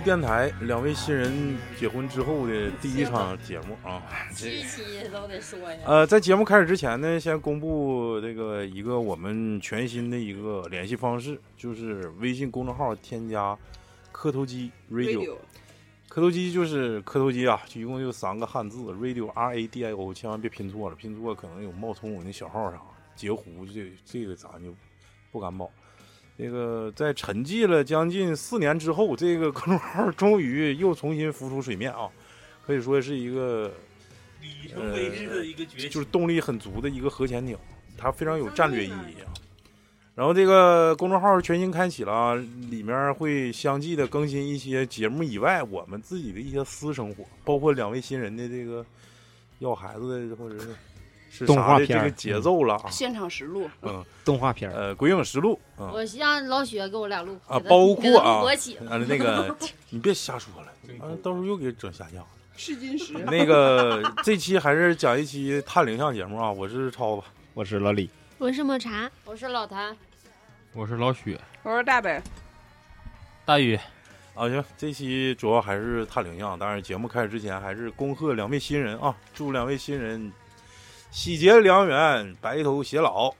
电台两位新人结婚之后的第一场节目啊，这期都得说呀。呃，在节目开始之前呢，先公布这个一个我们全新的一个联系方式，就是微信公众号添加“磕头机 radio”。磕头机就是磕头机啊，就一共就三个汉字，radio R A D I O，千万别拼错了，拼错可能有冒充我那小号啥截胡，这这个咱就不敢保。这个在沉寂了将近四年之后，这个公众号终于又重新浮出水面啊，可以说是一个里程碑式的一个崛起，就是动力很足的一个核潜艇，它非常有战略意义啊。然后这个公众号全新开启了啊，里面会相继的更新一些节目以外我们自己的一些私生活，包括两位新人的这个要孩子的或者是是动画片这个节奏了啊，现场实录，嗯，动画片，呃，鬼影实录啊我让老雪给我俩录啊，包括啊那个 你别瞎说了，啊，到时候又给整下架了。试金石。那个这期还是讲一期探灵像节目啊，我是超子，我是老李，我是抹茶，我是老谭，我是老许，我是大北，大宇，啊，行，这期主要还是探灵像。当然，节目开始之前，还是恭贺两位新人啊，祝两位新人喜结良缘，白头偕老，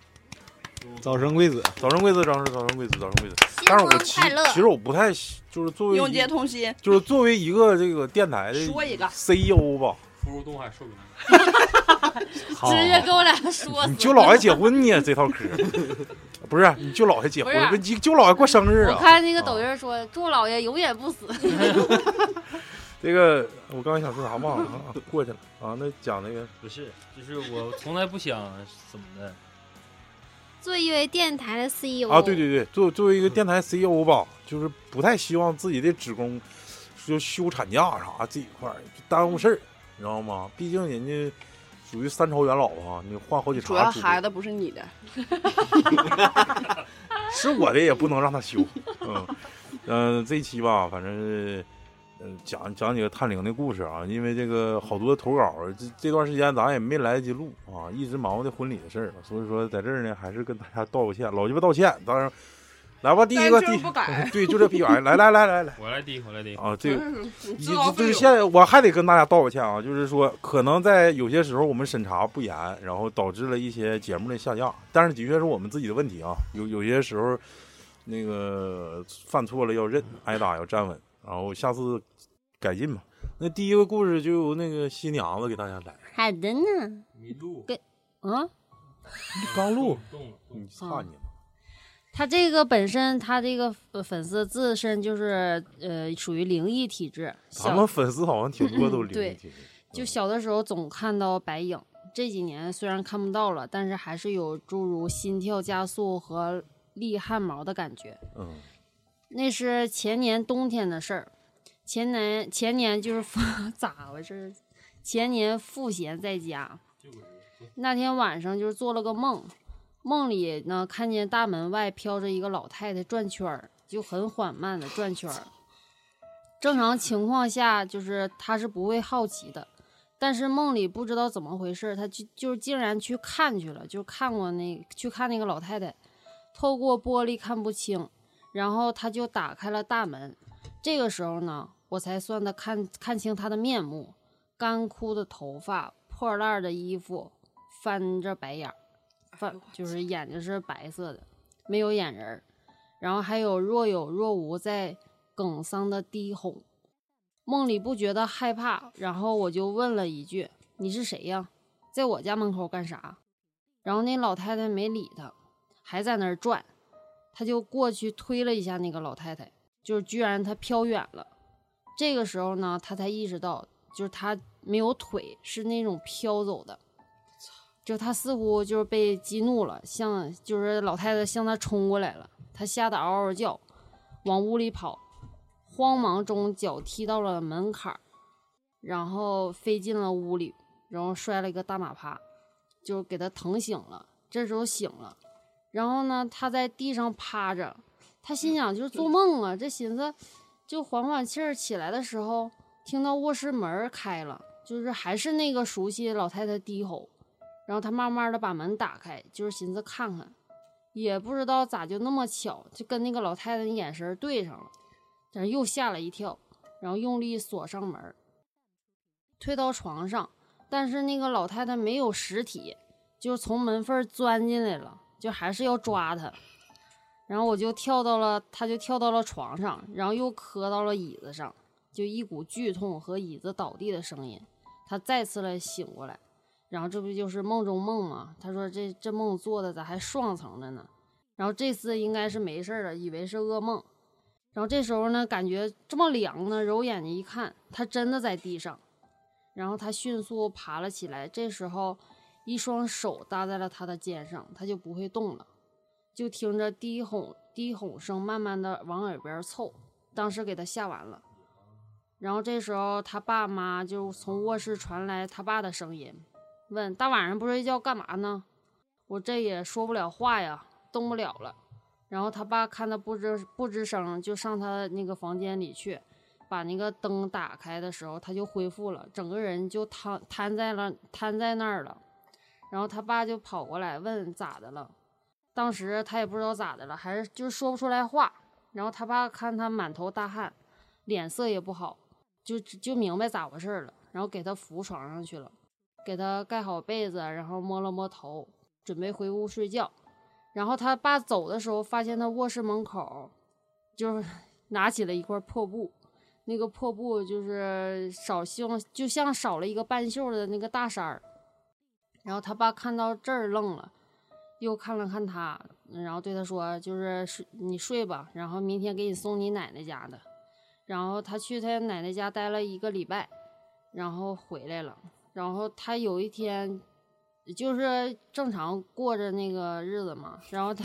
早生贵子，早生贵子，早生早生贵子，早生贵子。新但是我其婚快乐。其实我不太喜就是作为永结同心，就是作为一个这个电台的说一个 CEO 吧，福如东海寿直接给我俩说。你舅姥爷结婚呢，这套嗑 不是你舅姥爷结婚，不是你舅姥爷过生日我啊？看那个抖音说，祝老爷永远不死。这个我刚才想说啥忘了 啊，过去了啊。那讲那个不是，就是我从来不想怎么的，做一位电台的 CEO 啊，对对对，作作为一个电台 CEO 吧，就是不太希望自己的职工就休产假啥这一块耽误事儿，你知道吗？毕竟人家属于三朝元老啊，你换好几茬主要孩子不是你的，是我的也不能让他休。嗯嗯、这一期吧，反正嗯、讲讲几个探灵的故事啊，因为这个好多投稿，这这段时间咱也没来得及录啊，一直忙活这婚礼的事儿，所以说在这儿呢，还是跟大家道个歉，老鸡巴道歉。当然，来吧，第一个第对，就这逼玩意儿，来来来来来我来第一，我来第一。啊，这个。你你自告奋勇。就是现在我还得跟大家道个歉啊，就是说可能在有些时候我们审查不严，然后导致了一些节目的下架，但是的确是我们自己的问题啊。有有些时候那个犯错了要认，挨打要站稳，然后下次改进吧。那第一个故事就由那个新娘子给大家来，好的呢。迷路，嗯，刚录，你差你了。他这个本身，他这个呃粉丝自身就是呃属于灵异体质，咱们粉丝好像挺多都 灵异体质，就小的时候总看到白影，这几年虽然看不到了，但是还是有诸如心跳加速和立汗毛的感觉。嗯那是前年冬天的事儿，前年前年就是父 咋回事？前年赋闲在家，那天晚上就是做了个梦，梦里呢看见大门外飘着一个老太太转圈儿，就很缓慢的转圈儿。正常情况下，就是她是不会好奇的，但是梦里不知道怎么回事，她就就竟然去看去了，就看过那去看那个老太太，透过玻璃看不清，然后他就打开了大门。这个时候呢，我才算的看看清他的面目，干枯的头发，破烂儿的衣服，翻着白眼儿，翻就是眼睛是白色的，没有眼仁儿，然后还有若有若无在哽桑的低吼。梦里不觉得害怕，然后我就问了一句：“你是谁呀？在我家门口干啥？”然后那老太太没理他，还在那儿转，他就过去推了一下那个老太太，就是居然她飘远了。这个时候呢，他才意识到，就是他没有腿，是那种飘走的。就他似乎就是被激怒了，向就是老太太向他冲过来了，他吓得嗷嗷叫，往屋里跑，慌忙中脚踢到了门槛儿，然后飞进了屋里，然后摔了一个大马趴，就给他疼醒了。这时候醒了，然后呢，他在地上趴着，他心想就是做梦啊，这寻思就缓缓气儿起来的时候，听到卧室门开了，就是还是那个熟悉的老太太低吼，然后他慢慢的把门打开，就是寻思看看，也不知道咋就那么巧，就跟那个老太太的眼神儿对上了，但是又吓了一跳，然后用力锁上门儿，推到床上，但是那个老太太没有实体，就是从门缝钻进来了，就还是要抓他。然后我就跳到了，他就跳到了床上，然后又磕到了椅子上，就一股剧痛和椅子倒地的声音。他再次来醒过来，然后这不就是梦中梦吗？他说这这梦做的咋还双层的呢？然后这次应该是没事了，以为是噩梦。然后这时候呢，感觉这么凉呢，揉眼睛一看，他真的在地上。然后他迅速爬了起来，这时候一双手搭在了他的肩上，他就不会动了。就听着低吼低吼声，慢慢的往耳边凑，当时给他吓完了。然后这时候他爸妈就从卧室传来他爸的声音，问大晚上不睡觉干嘛呢？我这也说不了话呀，动不了了。然后他爸看他不吱不吱声，就上他那个房间里去，把那个灯打开的时候，他就恢复了，整个人就瘫瘫在了瘫在那儿了。然后他爸就跑过来问咋的了。当时他也不知道咋的了，还是就是说不出来话。然后他爸看他满头大汗，脸色也不好，就就明白咋回事了。然后给他扶床上去了，给他盖好被子，然后摸了摸头，准备回屋睡觉。然后他爸走的时候，发现他卧室门口就是 拿起了一块破布，那个破布就是少像就像少了一个半袖的那个大衫儿。然后他爸看到这儿愣了。又看了看他，然后对他说：“就是睡你睡吧，然后明天给你送你奶奶家的。”然后他去他奶奶家待了一个礼拜，然后回来了。然后他有一天就是正常过着那个日子嘛。然后他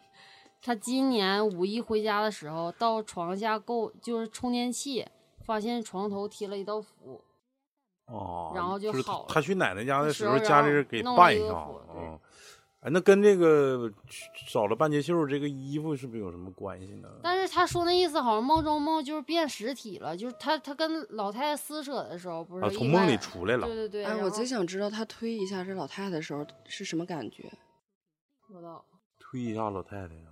他今年五一回家的时候，到床下够就是充电器，发现床头贴了一道符。哦，然后就就是好了他去奶奶家的时候，家里人给办一下嗯，哎，那跟这个少了半截袖这个衣服是不是有什么关系呢？但是他说那意思好像梦中梦就是变实体了，就是他他跟老太太撕扯的时候不是、啊，从梦里出来了对。对对，哎，我最想知道他推一下这老太太的时候是什么感觉。不知道推一下老太太呀。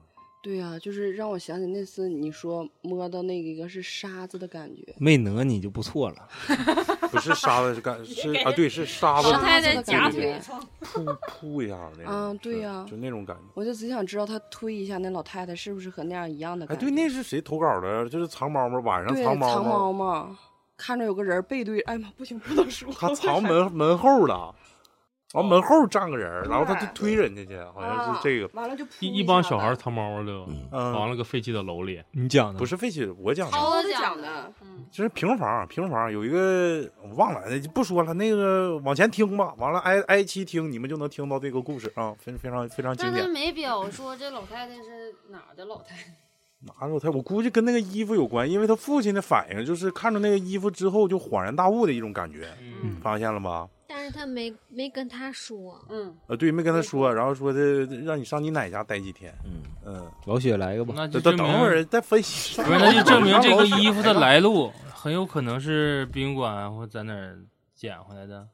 对呀、就是让我想起那次你说摸到那个一个是沙子的感觉。没讹你就不错了。不是沙子，是干 是啊，对，是沙子老太太的夹感觉，腿上，扑扑一下那种。嗯对是呀就那种感觉。我就只想知道他推一下那老太太是不是和那样一样的哎，感觉。对，那是谁投稿的？就是藏猫猫，晚上藏猫藏猫猫，看着有个人背对，哎呀妈，不行，不能说。他藏门门后了，完门后站个人，然后他就推人家去，好像是这个。啊完了就一一帮小孩藏猫了，嗯藏了个废弃的楼里。你讲的不是废弃，我讲的，涛子讲讲的，嗯，就是平房，平房有一个我忘了，不说了，那个往前听吧，完了挨挨期听，你们就能听到这个故事啊，非非常非常经典。没表说这老太太是哪的老太太，哪有他？我估计跟那个衣服有关，因为他父亲的反应就是看着那个衣服之后就恍然大悟的一种感觉，嗯，发现了吧？但是他没没跟他说，嗯，呃，对，没跟他说，然后说的让你上你奶家待几天，嗯，嗯，老雪来一个吧。那就等会儿再分析。不是，那就证明这个衣服的来。路很有可能是宾馆或在哪儿捡回来的。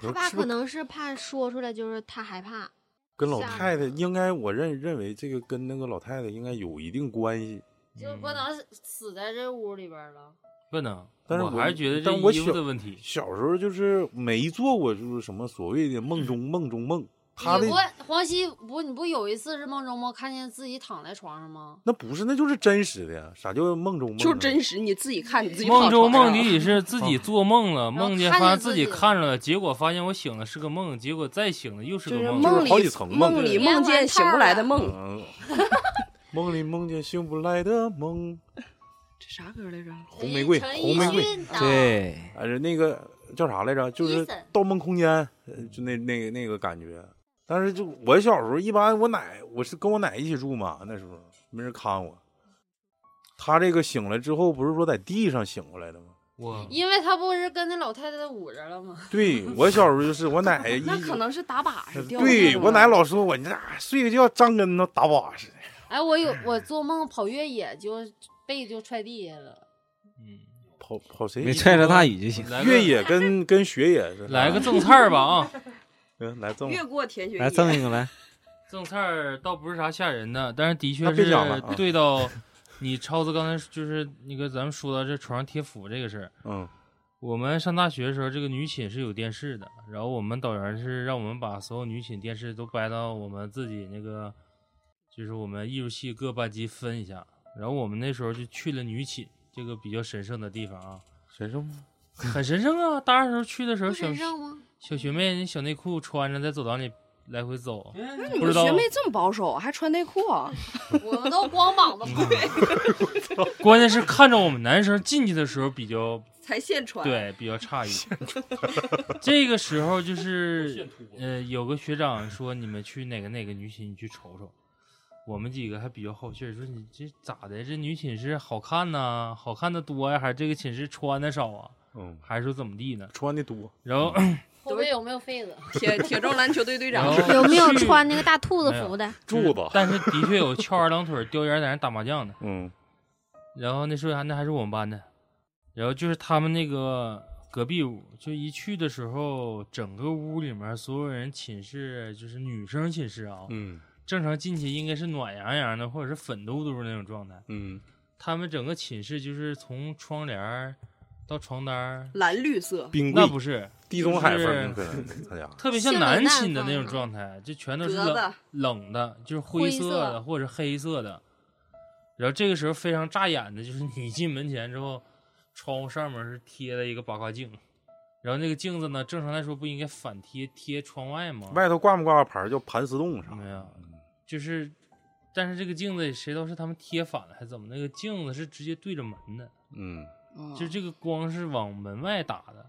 他爸可能是怕说出来，就是他害怕。跟老太太应该，我认认为这个跟那个老太太应该有一定关系。就不能死在这屋里边了。不能，但是我还是觉得这衣服的问题。小时候就是没做过，就是什么所谓的梦中梦中梦，他的黄西不，你不有一次是梦中梦看见自己躺在床上吗？那不是，那就是真实的呀。啥叫梦中梦呢？就是真实，你自己看你自己梦中梦里是自己做梦了，后梦见发现自己看着了，结果发现我醒了是个梦，结果再醒了又是就个梦。是梦里好几层梦 梦里梦见醒不来的梦，嗯，梦里梦见醒不来的梦。这啥歌来着？红玫瑰，红玫瑰，对，还是那个叫啥来着？就是《盗梦空间》，呃就那那个那个感觉。但是就我小时候，一般我奶我是跟我奶一起住嘛，那时候没人看我。他这个醒了之后，不是说在地上醒过来的吗？我因为他不是跟那老太太捂着了吗？对我小时候就是我奶一那可能是打把式掉。对我奶老说我你这睡个觉张跟头打把式，哎，我有我做梦跑越野就背就踹地下了。嗯，跑跑谁？没踹着大雨就行。来越野跟 跟雪野是来个赠菜儿吧啊！嗯，来赠越过田学来赠一个来，赠菜儿倒不是啥吓人的，但是的确是对到你超子刚才就是那个咱们说到这床上贴符这个事儿。嗯我们上大学的时候，这个女寝是有电视的，然后我们导员是让我们把所有女寝电视都掰到我们自己那个，就是我们艺术系各班级分一下，然后我们那时候就去了女寝这个比较神圣的地方啊，神圣吗？很神圣啊！大二时候去的时候，不小神圣吗？小学妹那小内裤穿着在走廊里来回走，你不知道们学妹这么保守，还穿内裤啊？我们都光膀子跑。关键是看着我们男生进去的时候比较 才现穿。，对，比较诧异。这个时候就是，呃，有个学长说你们去哪个哪个女寝，你去瞅瞅。我们几个还比较好气儿，说你这咋的？这女寝室好看呐，好看的多呀，还是这个寝室穿的少啊？嗯，还是说怎么地呢？穿的多。然后，后背有没有痱子？铁铁中篮球队队长有没有穿那个大兔子服的？柱子但是的确有翘二郎腿、叼烟在那打麻将的。嗯然后那时候还那还是我们班的，然后就是他们那个隔壁屋，就一去的时候，整个屋里面所有人寝室就是女生寝室啊，嗯正常进去应该是暖洋洋的或者是粉嘟嘟的那种状态，嗯，他们整个寝室就是从窗帘到床单，蓝绿色，冰那不是地中海风，特别像性冷淡男寝的那种状态，就全都是冷冷的，就是灰灰色色的或者黑色的。然后这个时候非常扎眼的，就是你进门前之后，窗户上面是贴了一个八卦镜，然后那个镜子呢，正常来说不应该反贴贴窗外吗？外头挂没挂牌叫盘丝洞啥的？没有，就是，但是这个镜子谁知道是他们贴反了还是怎么？那个镜子是直接对着门的，嗯就是这个光是往门外打的。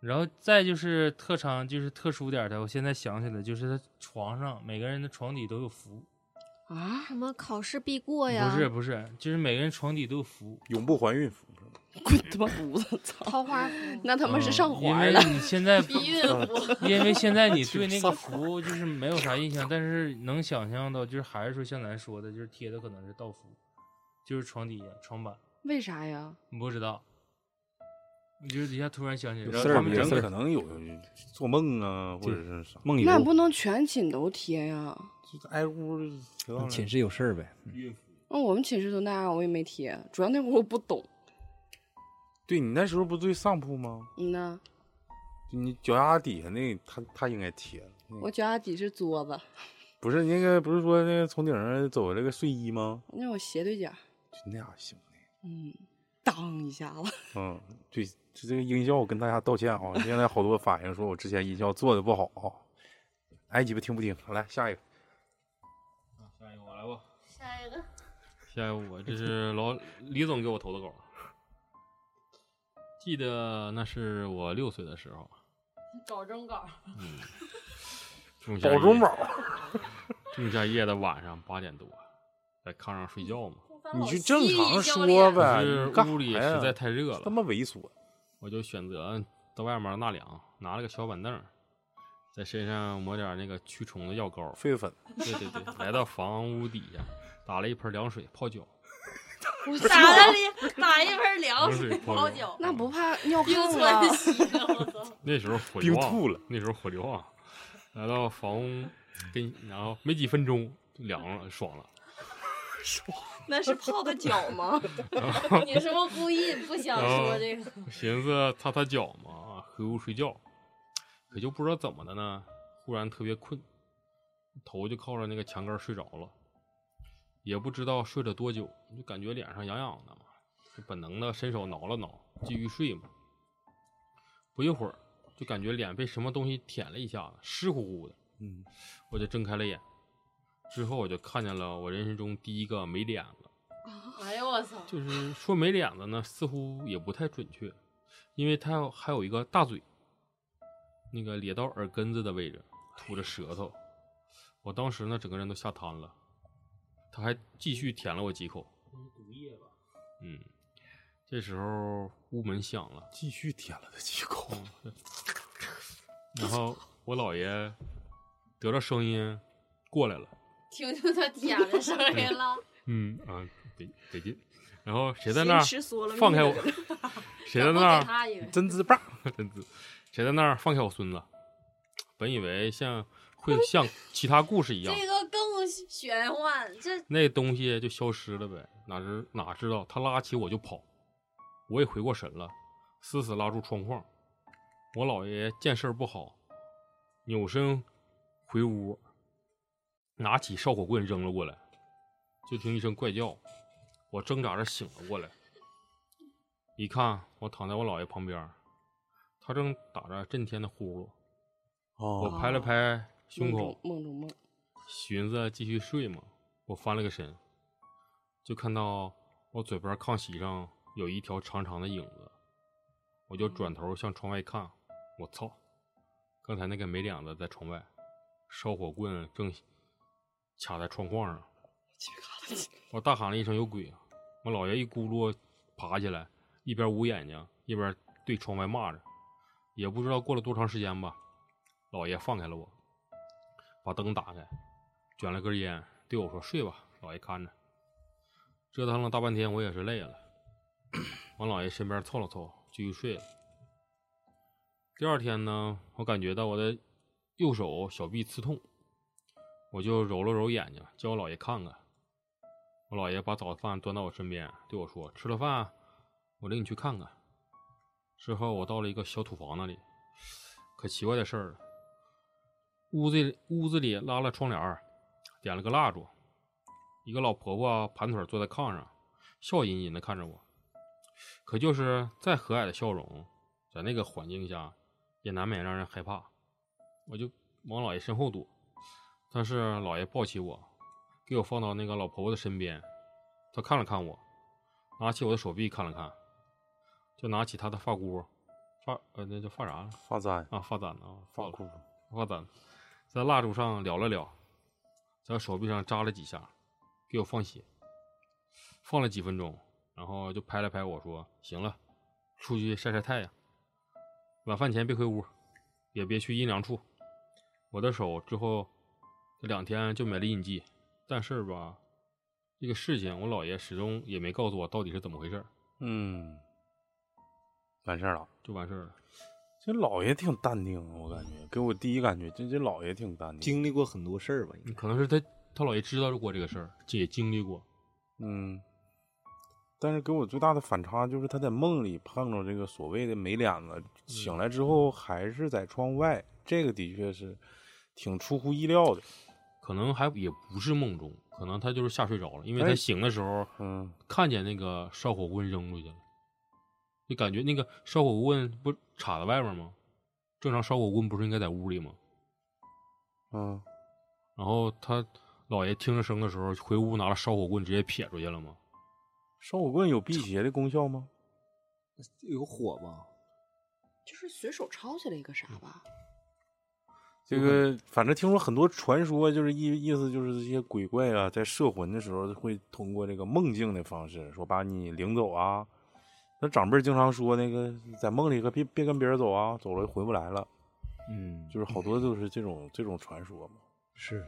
然后再就是特长，就是特殊点的，我现在想起来，就是他床上每个人的床底都有符，啊，什么考试必过呀？不是不是，就是每个人床底都有符。永不怀孕符。滚他妈犊子！操，桃花符。那他妈是上嗯因为了。你现在 避孕符。因为现在你 对那个符就是没有啥印象，但是能想象到，就是还是说像咱说的，就是贴的可能是道符，就是床底下床板，为啥呀？你不知道。你就是一下突然想起来，有事儿然后他们人有事儿可能有做梦啊，或者是啥，梦游那不能全寝都贴呀。就挨屋寝室有事儿呗。那我们寝室都那样，我也没贴，主要那会儿我不懂。对你那时候不对上铺吗？嗯呐，就你脚丫底下那他他应该贴我脚丫底是桌子，不是那个不是说那个从顶上走那个睡衣吗？那我斜对角。就那样行。嗯，当一下子。嗯，对，这这个音效我跟大家道歉啊！现在好多反映说我之前音效做的不好啊。挨鸡巴听不听？来下一个，下一个我来吧，下一个，下一个我这是老李总给我投的稿，记得那是我六岁的时候，搞中稿。仲夏夜保中宝，仲夏夜的晚上八点多，在炕上睡觉嘛，你就正常说呗，屋里啥呀实在太热他了，妈猥琐。我就选择到外面纳凉，拿了个小板凳，在身上抹点那个驱虫的药膏，痱子粉，对对对，来到房屋底下，打了一盆凉水泡脚，打了里打一盆凉凉水水泡脚，那不怕尿冰炕吗！那时候火力旺冰吐了，那时候火力旺，来到房屋跟然后没几分钟就凉了，爽了。那是泡的脚吗？你是不是故意不想说这个？寻思擦擦脚嘛，回屋睡觉，可就不知道怎么的呢，忽然特别困，头就靠着那个墙根睡着了，也不知道睡了多久，就感觉脸上痒痒的嘛，就本能的伸手挠了挠，继续睡嘛。不一会儿，就感觉脸被什么东西舔了一下子，湿乎乎的，嗯，我就睁开了眼，之后我就看见了我人生中第一个没脸了。哎呦我操！就是说没脸子呢，似乎也不太准确，因为他有还有一个大嘴，那个咧到耳根子的位置，吐着舌头。我当时呢，整个人都吓瘫了。他还继续舔了我几口。嗯，这时候屋门响了，继续舔了他几口。然后我姥爷得着声音过来了，听听他 舔的声音了。嗯啊，得得劲。然后谁在那儿放开我？谁在那儿真滋棒，真滋，谁在那儿放开我孙子？本以为像会像其他故事一样，这个更玄幻，这那东西就消失了呗。哪知哪知道他拉起我就跑，我也回过神了，死死拉住窗框。我姥爷见事儿不好，扭身回屋，拿起烧火棍扔了过来，就听一声怪叫，我挣扎着醒了过来，一看我躺在我姥爷旁边，他正打着震天的呼噜，哦。我哦，拍了拍胸口，梦中梦，寻思继续睡嘛，我翻了个身，就看到我嘴边炕席上有一条长长的影子，我就转头向窗外看，我操，刚才那个没脸子在窗外，烧火棍正卡在窗框上，我大喊了一声有鬼啊！我姥爷一咕噜爬起来，一边捂眼睛一边对窗外骂着，也不知道过了多长时间吧，姥爷放开了我，把灯打开，卷了根烟，对我说：“睡吧，姥爷看着。”折腾了大半天，我也是累了，往姥爷身边凑了凑，继续睡了。第二天呢，我感觉到我的右手小臂刺痛，我就揉了揉眼睛，叫我姥爷看看。我姥爷把早饭端到我身边，对我说：“吃了饭，我领你去看看。”之后，我到了一个小土房那里，可奇怪的事儿了，屋子里屋子里拉了窗帘，点了个蜡烛，一个老婆婆盘腿坐在炕上，笑吟吟的看着我。可就是再和蔼的笑容，在那个环境下，也难免让人害怕。我就往姥爷身后躲，但是姥爷抱起我，给我放到那个老婆婆的身边。他看了看我，拿起我的手臂看了看，就拿起他的发箍，发呃那叫发啥发簪啊？发簪啊，发发箍，发簪，在蜡烛上燎了燎，在手臂上扎了几下，给我放血，放了几分钟，然后就拍了拍我说：“行了，出去晒晒太阳，晚饭前别回屋，也别去阴凉处。”我的手之后这两天就没了印记，但是吧，这个事情我姥爷始终也没告诉我到底是怎么回事，嗯，完事儿了。就完事儿了。这姥爷挺淡定啊，我感觉给我第一感觉，这这姥爷挺淡定。经历过很多事儿吧？可能是他他姥爷知道过这个事儿，这也经历过。嗯，但是给我最大的反差就是他在梦里碰着这个所谓的没脸子，醒来之后还是在窗外，这个的确是挺出乎意料的。可能还也不是梦中，可能他就是吓睡着了，因为哎他醒的时候，嗯，看见那个烧火棍扔出去了，就感觉那个烧火棍不插在外面吗？正常烧火棍不是应该在屋里吗？嗯，然后他姥爷听着声的时候，回屋拿了烧火棍直接撇出去了吗？烧火棍有辟邪的功效吗？有火吧？就是随手抄起来一个啥吧？这个反正听说很多传说，就是意意思就是这些鬼怪啊，在摄魂的时候会通过这个梦境的方式，说把你领走啊。那长辈儿经常说，那个在梦里可别别跟别人走啊，走了回不来了。嗯，就是好多都是这种这种传说嘛。是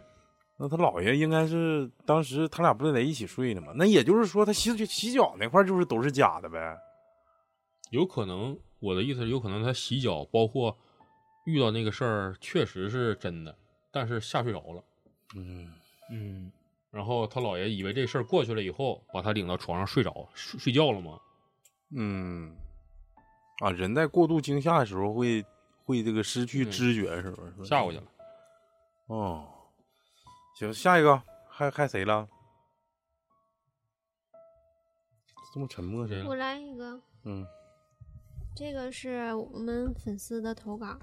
那他姥爷应该是当时他俩不是在一起睡的吗？那也就是说，他洗洗脚那块儿就是都是假的呗。有可能，我的意思是，有可能他洗脚，包括遇到那个事儿，确实是真的，但是吓睡着了。嗯嗯，然后他姥爷以为这事儿过去了以后，把他领到床上睡着睡睡觉了吗？嗯，啊，人在过度惊吓的时候会会这个失去嗯知觉，是不是？吓过去了。哦，行，下一个还还谁了？这么沉默谁？我来一个，嗯这个是我们粉丝的投稿。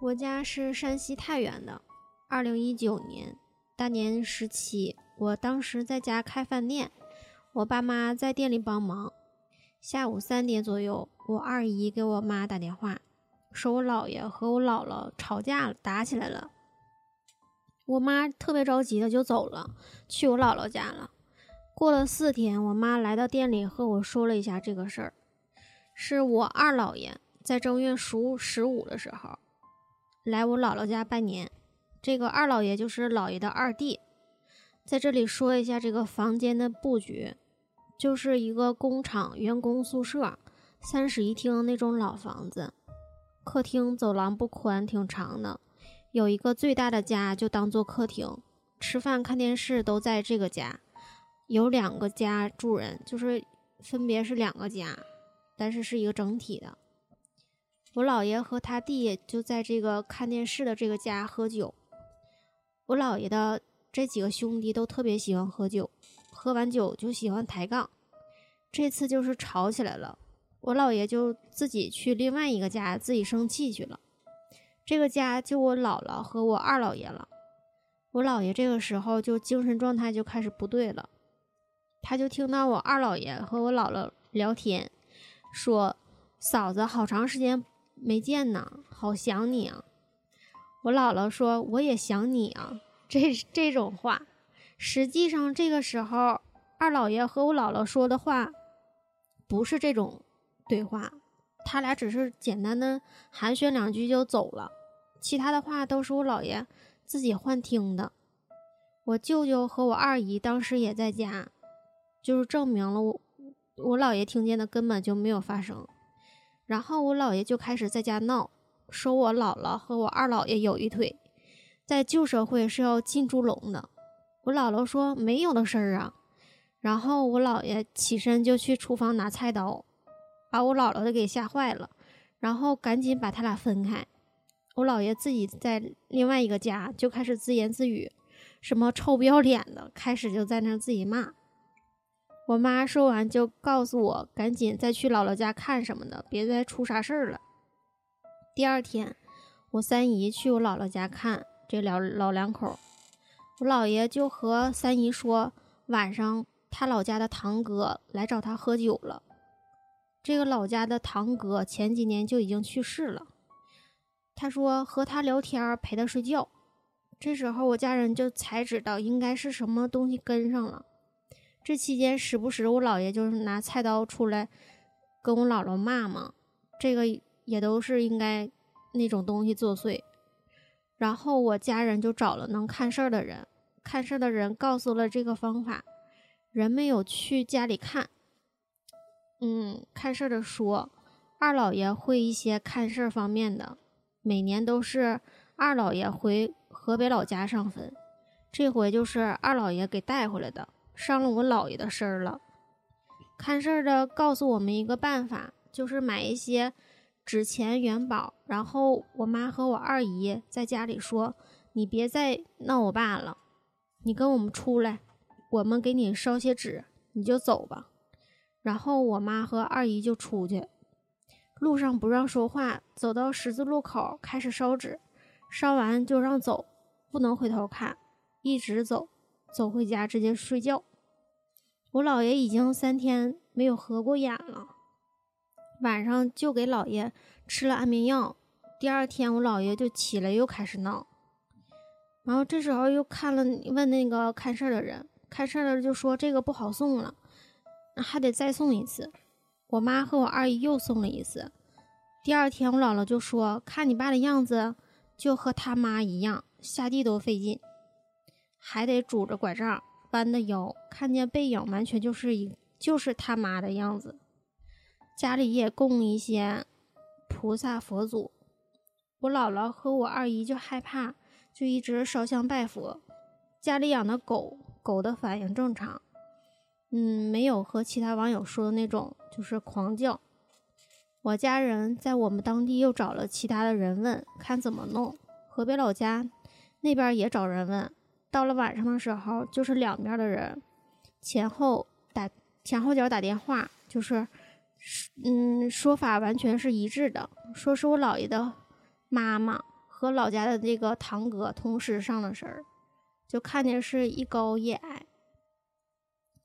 我家是山西太原的，二零一九年大年十七，我当时在家开饭店，我爸妈在店里帮忙。下午三点左右，我二姨给我妈打电话，说我姥爷和我姥姥吵架了，打起来了。我妈特别着急的就走了，去我姥姥家了。过了四天，我妈来到店里和我说了一下这个事儿，是我二姥爷在正月十五十五的时候来我姥姥家拜年，这个二老爷就是姥爷的二弟。在这里说一下这个房间的布局，就是一个工厂员工宿舍，三室一厅那种老房子。客厅走廊不宽，挺长的，有一个最大的家就当做客厅，吃饭看电视都在这个家。有两个家住人，就是分别是两个家，但是是一个整体的。我姥爷和他弟就在这个看电视的这个家喝酒。我姥爷的这几个兄弟都特别喜欢喝酒，喝完酒就喜欢抬杠。这次就是吵起来了，我姥爷就自己去另外一个家自己生气去了。这个家就我姥姥和我二姥爷了。我姥爷这个时候就精神状态就开始不对了，他就听到我二姥爷和我姥姥聊天，说：“嫂子，好长时间没见呢，好想你啊。”我姥姥说：“我也想你啊。”这这种话，实际上这个时候二姥爷和我姥姥说的话不是这种对话，他俩只是简单的寒暄两句就走了，其他的话都是我姥爷自己幻听的。我舅舅和我二姨当时也在家，就是证明了我我姥爷听见的根本就没有发生。然后我姥爷就开始在家闹，说我姥姥和我二姥爷有一腿，在旧社会是要进猪笼的。我姥姥说没有的事儿啊。然后我姥爷起身就去厨房拿菜刀，把我姥姥的给吓坏了，然后赶紧把他俩分开。我姥爷自己在另外一个家就开始自言自语，什么臭不要脸的，开始就在那自己骂。我妈说完就告诉我，赶紧再去姥姥家看什么的，别再出啥事儿了。第二天，我三姨去我姥姥家看这老老两口，我姥爷就和三姨说，晚上他老家的堂哥来找他喝酒了。这个老家的堂哥前几年就已经去世了。他说和他聊天，陪他睡觉。这时候我家人就才知道应该是什么东西跟上了。这期间时不时我姥爷就是拿菜刀出来跟我姥姥骂嘛，这个也都是应该那种东西作祟。然后我家人就找了能看事儿的人，看事儿的人告诉了这个方法，人没有去家里看。嗯，看事儿的说，二老爷会一些看事儿方面的，每年都是二老爷回河北老家上坟，这回就是二老爷给带回来的。伤了我姥爷的身儿了。看事儿的告诉我们一个办法，就是买一些纸钱元宝，然后我妈和我二姨在家里说：“你别再闹我爸了，你跟我们出来，我们给你烧些纸，你就走吧。”然后我妈和二姨就出去，路上不让说话，走到十字路口开始烧纸，烧完就让走，不能回头看，一直走。走回家直接睡觉。我姥爷已经三天没有合过眼了，晚上就给姥爷吃了安眠药。第二天我姥爷就起来又开始闹，然后这时候又看了问那个看事儿的人，看事儿的就说这个不好送了，还得再送一次。我妈和我二姨又送了一次。第二天我姥姥就说看你爸的样子，就和他妈一样，下地都费劲。还得拄着拐杖，弯的腰，看见背影，完全就是一就是他妈的样子。家里也供一些菩萨佛祖，我姥姥和我二姨就害怕，就一直烧香拜佛。家里养的狗狗的反应正常，嗯，没有和其他网友说的那种就是狂叫。我家人在我们当地又找了其他的人问，看怎么弄。河北老家那边也找人问。到了晚上的时候，就是两边的人前后打前后脚打电话，就是嗯说法完全是一致的，说是我姥爷的妈妈和老家的这个堂哥同时上了身儿，就看见是一高一矮，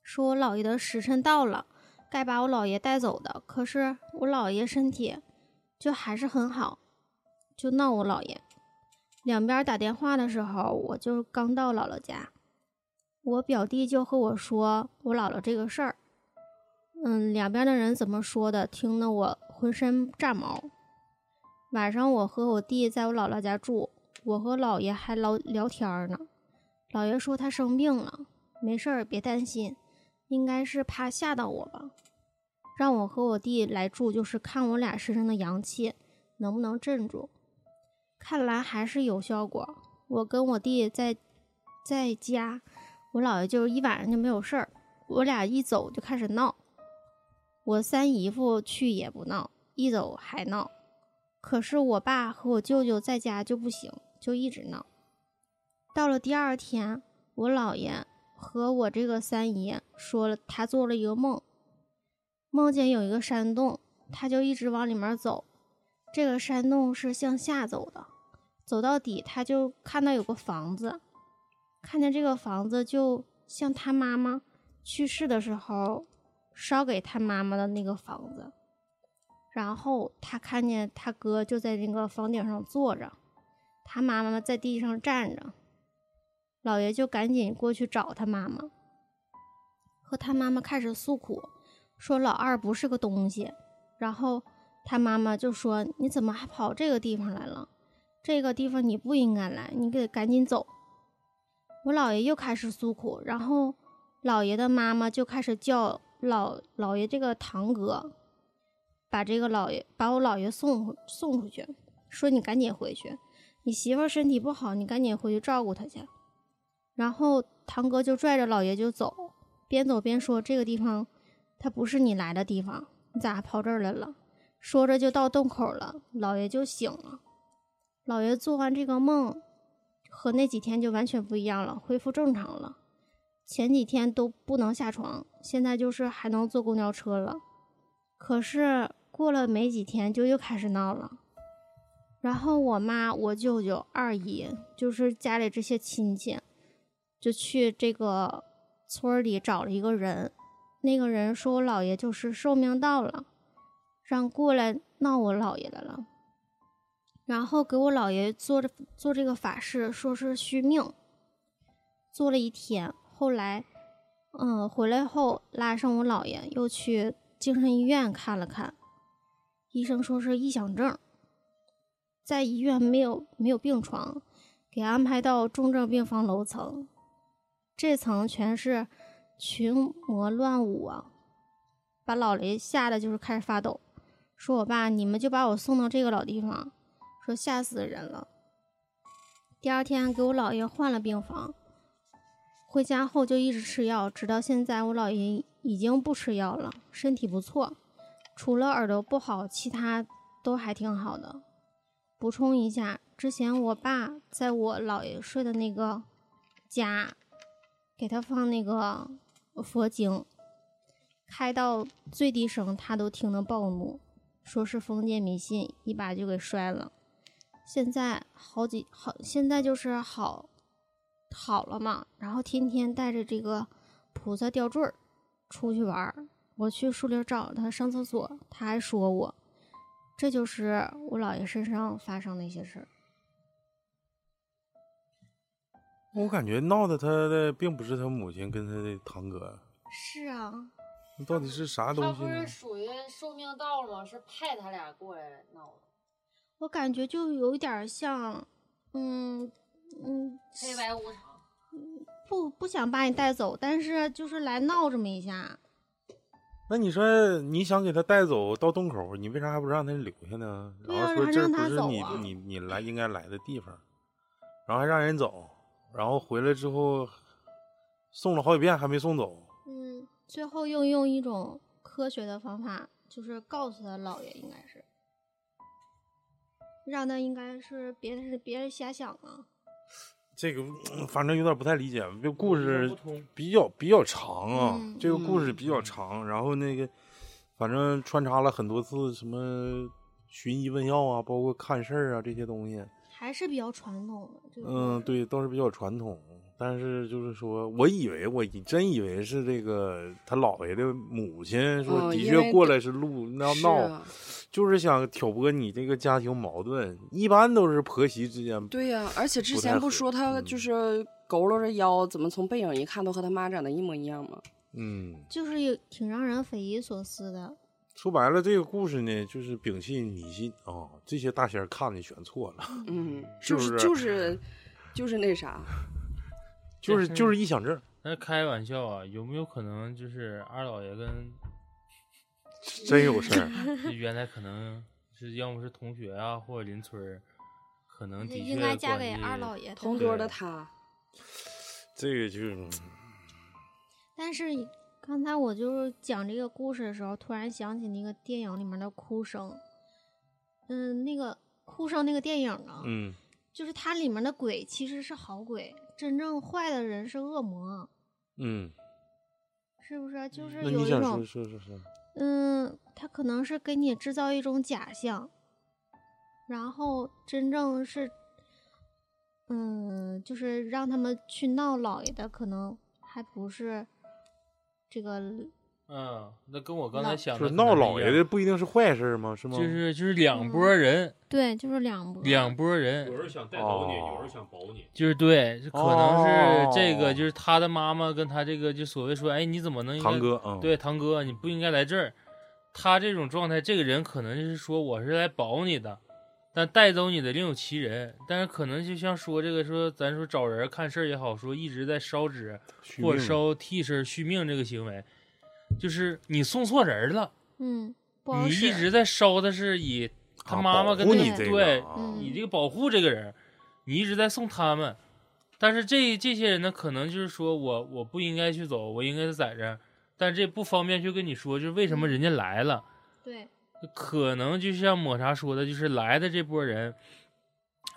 说我姥爷的时辰到了，该把我姥爷带走的，可是我姥爷身体就还是很好，就闹我姥爷。两边打电话的时候，我就刚到姥姥家，我表弟就和我说我姥姥这个事儿。嗯，两边的人怎么说的，听得我浑身炸毛。晚上我和我弟在我姥姥家住，我和姥爷还聊聊天呢。姥爷说他生病了，没事儿，别担心，应该是怕吓到我吧，让我和我弟来住，就是看我俩身上的阳气能不能镇住。看来还是有效果。我跟我弟在在家，我姥爷就一晚上就没有事儿，我俩一走就开始闹。我三姨夫去也不闹，一走还闹。可是我爸和我舅舅在家就不行，就一直闹。到了第二天，我姥爷和我这个三姨说了，他做了一个梦，梦见有一个山洞，他就一直往里面走。这个山洞是向下走的，走到底他就看到有个房子，看见这个房子就像他妈妈去世的时候烧给他妈妈的那个房子。然后他看见他哥就在那个房顶上坐着，他妈妈在地上站着。姥爷就赶紧过去找他妈妈，和他妈妈开始诉苦，说老二不是个东西。然后他妈妈就说：“你怎么还跑这个地方来了？这个地方你不应该来，你得赶紧走。”我姥爷又开始诉苦，然后姥爷的妈妈就开始叫老姥爷这个堂哥，把这个姥爷把我姥爷送送出去，说你赶紧回去，你媳妇儿身体不好，你赶紧回去照顾她去。然后堂哥就拽着姥爷就走，边走边说：“这个地方，它不是你来的地方，你咋还跑这儿来了？”说着就到洞口了，姥爷就醒了。姥爷做完这个梦，和那几天就完全不一样了，恢复正常了。前几天都不能下床，现在就是还能坐公交车了。可是过了没几天，就又开始闹了。然后我妈、我舅舅、二姨，就是家里这些亲戚。就去这个村里找了一个人，那个人说我姥爷就是寿命到了，让过来闹我姥爷来了，然后给我姥爷做着做这个法事，说是续命，做了一天，后来，嗯，回来后拉上我姥爷又去精神医院看了看，医生说是臆想症，在医院没有没有病床，给安排到重症病房楼层。这层全是群魔乱舞啊，把老雷吓得就是开始发抖，说我爸你们就把我送到这个老地方，说吓死人了。第二天给我姥爷换了病房，回家后就一直吃药，直到现在我姥爷已经不吃药了，身体不错，除了耳朵不好，其他都还挺好的。补充一下，之前我爸在我姥爷睡的那个家。给他放那个佛经，开到最低声，他都听得暴怒，说是封建迷信，一把就给摔了。现在好几好，现在就是好好了嘛，然后天天带着这个菩萨吊坠儿出去玩儿。我去树林找他上厕所，他还说我，这就是我姥爷身上发生的一些事儿。我感觉闹的他的并不是他母亲跟他的堂哥，是啊，那到底是啥东西他不是？属于寿命到了吗？是派他俩过来闹的。我感觉就有点像，嗯嗯，黑白无常。不不想把你带走，但是就是来闹这么一下。那你说你想给他带走到洞口，你为啥还不让他留下呢？啊然后说这还让他不是你你你来应该来的地方，然后还让人走，然后回来之后送了好几遍还没送走。嗯，最后又用一种科学的方法，就是告诉他姥爷应该是，让他应该是别是别人瞎想啊。这个嗯反正有点不太理解，这故事比较比较长啊，嗯这个故事比较长，然后那个反正穿插了很多次什么寻医问药啊，包括看事儿啊这些东西。还是比较传统的这个。嗯，，对，倒是比较传统。但是就是说，我以为我以真以为是这个他姥爷的母亲说的确过来是路闹闹，就是想挑拨你这个家庭矛盾。一般都是婆媳之间对呀、而且之前不说他嗯就是佝偻着腰，怎么从背影一看都和他妈长得一模一样吗？嗯，就是有挺让人匪夷所思的。说白了，这个故事呢，就是摒弃迷信啊，这些大仙儿看的全错了，嗯，就是就是就是那啥，就是就是臆想症，那开玩笑啊，有没有可能就是二老爷跟真有事儿。原来可能是要么是同学啊，或者邻村儿，可能的确应该嫁给二老爷。同桌的他，这个就 但是刚才我就是讲这个故事的时候，突然想起那个电影里面的哭声。嗯，那个哭声那个电影啊，嗯，就是它里面的鬼其实是好鬼，真正坏的人是恶魔，嗯，是不是？就是有一种嗯，他可能是给你制造一种假象，然后真正是，嗯，就是让他们去闹老爷的，可能还不是这个，嗯，那跟我刚才想的就是闹老爷的不一定是坏事儿吗？是吗？就是就是两拨人，对，就是两拨两拨人，有人想带走你，哦有人想保你。就是对，可能是这个，哦就是他的妈妈跟他这个就所谓说，哎，你怎么能堂哥，嗯，对堂哥，你不应该来这儿。他这种状态，这个人可能就是说我是来保你的，但带走你的另有其人。但是可能就像说这个说，咱说找人看事儿也好，说一直在烧纸或者烧替身续命这个行为，就是你送错人了。嗯，不好你使。一直在烧的是以他啊妈妈保跟那你这个对啊嗯你这个保护这个人，你一直在送他们，但是这这些人呢，可能就是说我我不应该去走，我应该在这儿，但这不方便去跟你说，就是为什么人家来了，对，可能就像抹茶说的，就是来的这波人，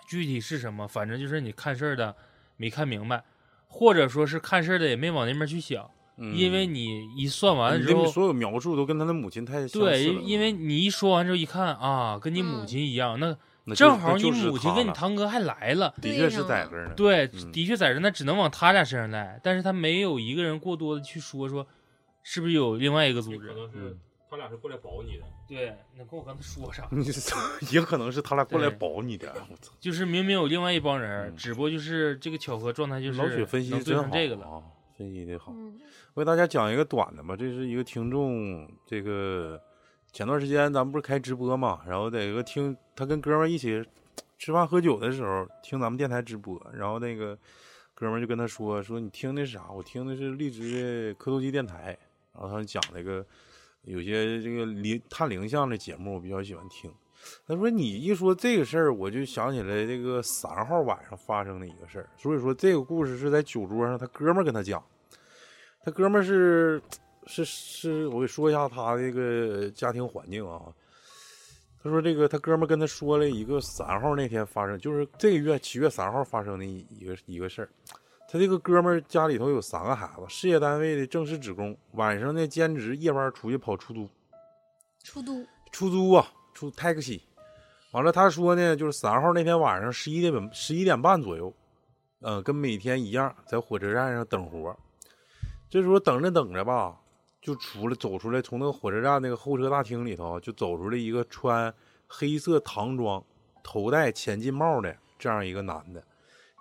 具体是什么，反正就是你看事儿的没看明白，或者说是看事儿的也没往那边去想，嗯因为你一算完之后，这所有描述都跟他的母亲太相似了对，因因为你一说完之后一看啊，跟你母嗯亲一样，那那正好你母亲跟你堂哥还来了，的确是在这儿呢。对，嗯的确在这儿，那只能往他俩身上赖，但是他没有一个人过多的去说说，是不是有另外一个组织可？能是嗯他俩是过来保你的。对，那跟我刚才说啥？你 也可能是他俩过来保你的，我操！就是明明有另外一帮人，嗯只不过就是这个巧合状态，就是老雪分析能对的真好上这个了。啊，分析的好。嗯我给大家讲一个短的吧，这是一个听众，这个前段时间咱们不是开直播嘛，然后在一个听他跟哥们一起吃饭喝酒的时候听咱们电台直播，然后那个哥们就跟他说说你听的是啥？我听的是荔枝的磕头机电台，然后他讲那个有些这个灵探灵像的节目，我比较喜欢听。他说你一说这个事儿，我就想起来这个三号晚上发生的一个事儿，所以说这个故事是在酒桌上他哥们儿跟他讲。他哥们儿是是是，我给说一下他这个家庭环境啊。他说这个他哥们儿跟他说了一个三号那天发生，就是这个月七月三号发生的一一个一个事儿。他这个哥们儿家里头有三个孩子，事业单位的正式职工，晚上呢兼职夜班出去跑出租，出租，出租啊，出 taxi。完了，他说呢，就是三号那天晚上十一点十一点半左右，嗯、跟每天一样，在火车站上等活。这时候等着等着吧，就出来走出来，从那个火车站那个候车大厅里头就走出来一个穿黑色唐装、头戴前进帽的这样一个男的，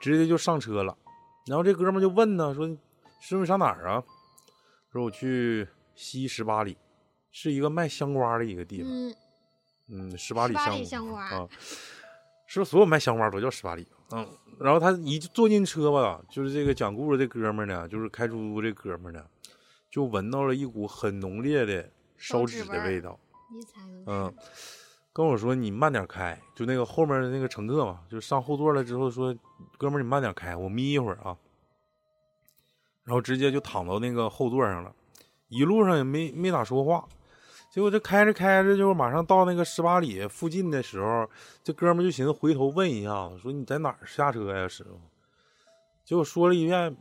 直接就上车了。然后这哥们就问呢，说：“师傅上哪儿啊？”说：“我去西十八里，是一个卖香瓜的一个地方。嗯，嗯，十八里香瓜，啊，是不是所有卖香瓜都叫十八里？嗯，然后他一坐进车吧，就是这个讲故事这哥们儿呢，就是开出租这哥们儿呢，就闻到了一股很浓烈的烧纸的味道。嗯，跟我说你慢点开，就那个后面的那个乘客嘛，就上后座了之后说，哥们儿你慢点开，我眯一会儿啊。然后直接就躺到那个后座上了，一路上也没没咋说话。结果这开着开着，就马上到那个十八里附近的时候，这哥们就寻思回头问一下子，说你在哪儿下车呀，师傅？结果说了一遍，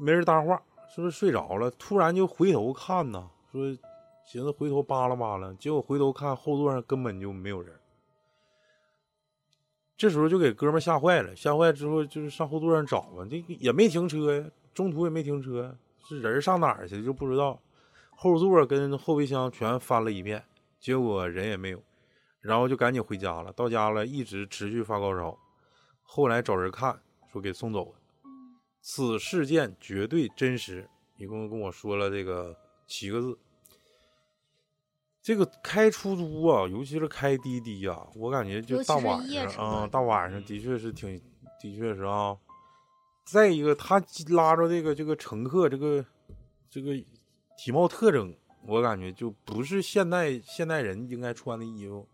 没人搭话，是不是睡着了？突然就回头看呐，说寻思回头扒拉扒拉，结果回头看后座上根本就没有人。这时候就给哥们吓坏了，吓坏之后就是上后座上找吧，这也没停车呀，中途也没停车，这人上哪儿去就不知道。后座跟后备箱全翻了一遍，结果人也没有，然后就赶紧回家了。到家了，一直持续发高烧，后来找人看，说给送走了。此事件绝对真实，一共跟我说了这个七个字。这个开出租啊，尤其是开滴滴啊，我感觉就大晚上啊、大晚上的确是挺，的确是啊。再一个，他拉着这个这个乘客这个这个体貌特征，我感觉就不是现代现代人应该穿的衣服。